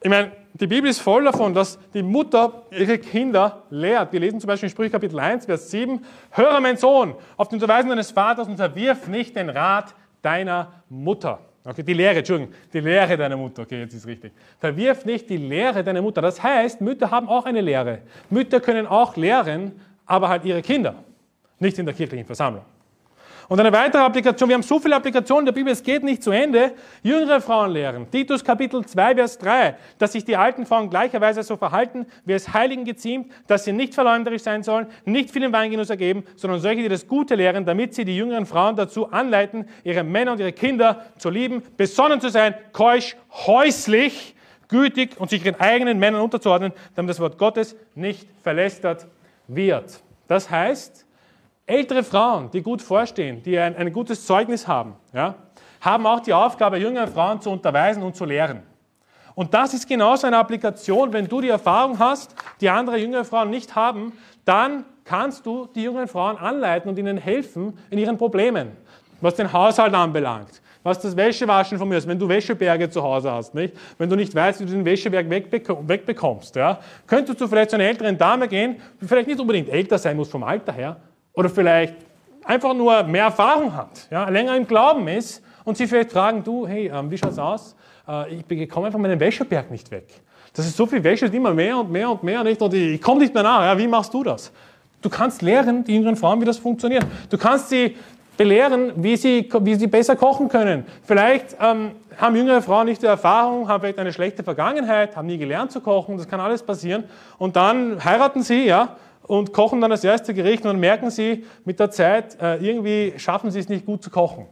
Ich meine, die Bibel ist voll davon, dass die Mutter ihre Kinder lehrt. Wir lesen zum Beispiel in Sprüche Kapitel 1, Vers 7, Höre mein Sohn auf den Unterweisen deines Vaters und verwirf nicht den Rat deiner Mutter. Okay, die Lehre, Entschuldigung, die Lehre deiner Mutter, okay, jetzt ist richtig. Verwirf nicht die Lehre deiner Mutter. Das heißt, Mütter haben auch eine Lehre. Mütter können auch lehren, aber halt ihre Kinder, nicht in der kirchlichen Versammlung. Und eine weitere Applikation, wir haben so viele Applikationen der Bibel, es geht nicht zu Ende. Jüngere Frauen lehren. Titus Kapitel 2, Vers 3, dass sich die alten Frauen gleicherweise so verhalten, wie es Heiligen geziemt, dass sie nicht verleumderisch sein sollen, nicht viel im Weingenuss ergeben, sondern solche, die das Gute lehren, damit sie die jüngeren Frauen dazu anleiten, ihre Männer und ihre Kinder zu lieben, besonnen zu sein, keusch, häuslich, gütig und sich ihren eigenen Männern unterzuordnen, damit das Wort Gottes nicht verlästert wird. Das heißt, Ältere Frauen, die gut vorstehen, die ein, ein gutes Zeugnis haben, ja, haben auch die Aufgabe, jüngere Frauen zu unterweisen und zu lehren. Und das ist genauso eine Applikation, wenn du die Erfahrung hast, die andere jüngere Frauen nicht haben, dann kannst du die jüngeren Frauen anleiten und ihnen helfen in ihren Problemen, was den Haushalt anbelangt, was das Wäschewaschen von mir ist, wenn du Wäscheberge zu Hause hast, nicht? Wenn du nicht weißt, wie du den Wäscheberg wegbekommst, ja? Könntest du vielleicht zu einer älteren Dame gehen, die vielleicht nicht unbedingt älter sein muss vom Alter her, oder vielleicht einfach nur mehr Erfahrung hat, ja, länger im Glauben ist und sie vielleicht fragen, du, hey, ähm, wie schaut's aus? Äh, ich bekomme einfach meinen Wäscheberg nicht weg. Das ist so viel Wäsche, immer mehr und mehr und mehr, nicht? Und ich komme nicht mehr nach. Ja, wie machst du das? Du kannst lehren, die jüngeren Frauen, wie das funktioniert. Du kannst sie belehren, wie sie, wie sie besser kochen können. Vielleicht ähm, haben jüngere Frauen nicht die Erfahrung, haben vielleicht eine schlechte Vergangenheit, haben nie gelernt zu kochen, das kann alles passieren. Und dann heiraten sie, ja, und kochen dann das erste Gericht und dann merken sie mit der Zeit, äh, irgendwie schaffen sie es nicht gut zu kochen.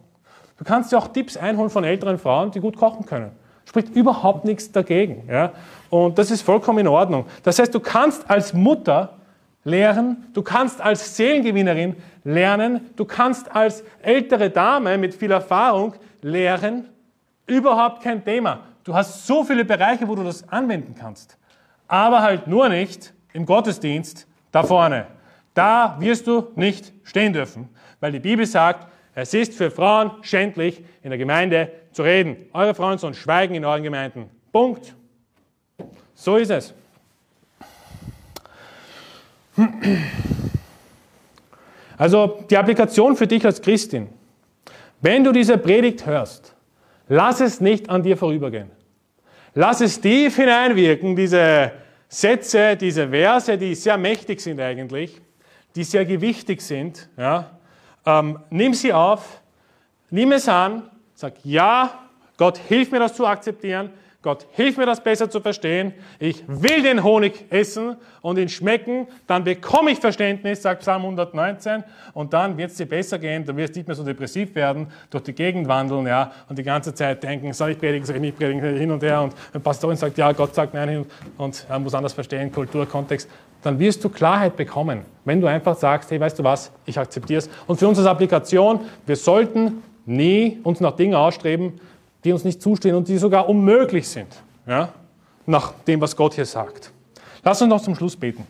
Du kannst dir auch Tipps einholen von älteren Frauen, die gut kochen können. Spricht überhaupt nichts dagegen. Ja? Und das ist vollkommen in Ordnung. Das heißt, du kannst als Mutter lehren, du kannst als Seelengewinnerin lernen, du kannst als ältere Dame mit viel Erfahrung lehren, überhaupt kein Thema. Du hast so viele Bereiche, wo du das anwenden kannst. Aber halt nur nicht im Gottesdienst da vorne. Da wirst du nicht stehen dürfen, weil die Bibel sagt, es ist für Frauen schändlich, in der Gemeinde zu reden. Eure Frauen sollen schweigen in euren Gemeinden. Punkt. So ist es. Also die Applikation für dich als Christin. Wenn du diese Predigt hörst, lass es nicht an dir vorübergehen. Lass es tief hineinwirken, diese Sätze, diese Verse, die sehr mächtig sind eigentlich, die sehr gewichtig sind. Ja. Ähm, nimm sie auf, nimm es an, sag ja, Gott hilf mir das zu akzeptieren, Gott, hilf mir das besser zu verstehen. Ich will den Honig essen und ihn schmecken, dann bekomme ich Verständnis, sagt Psalm 119, und dann wird es dir besser gehen, dann wirst du nicht mehr so depressiv werden, durch die Gegend wandeln, ja, und die ganze Zeit denken, soll ich predigen, soll ich nicht predigen, hin und her, und die Pastorin sagt, ja, Gott sagt nein, und er muss anders verstehen, Kultur, Kontext, dann wirst du Klarheit bekommen, wenn du einfach sagst, hey, weißt du was, ich akzeptiere es. Und für uns als Applikation, wir sollten nie uns nach Dingen ausstreben, die uns nicht zustehen und die sogar unmöglich sind, ja, nach dem, was Gott hier sagt. Lass uns noch zum Schluss beten.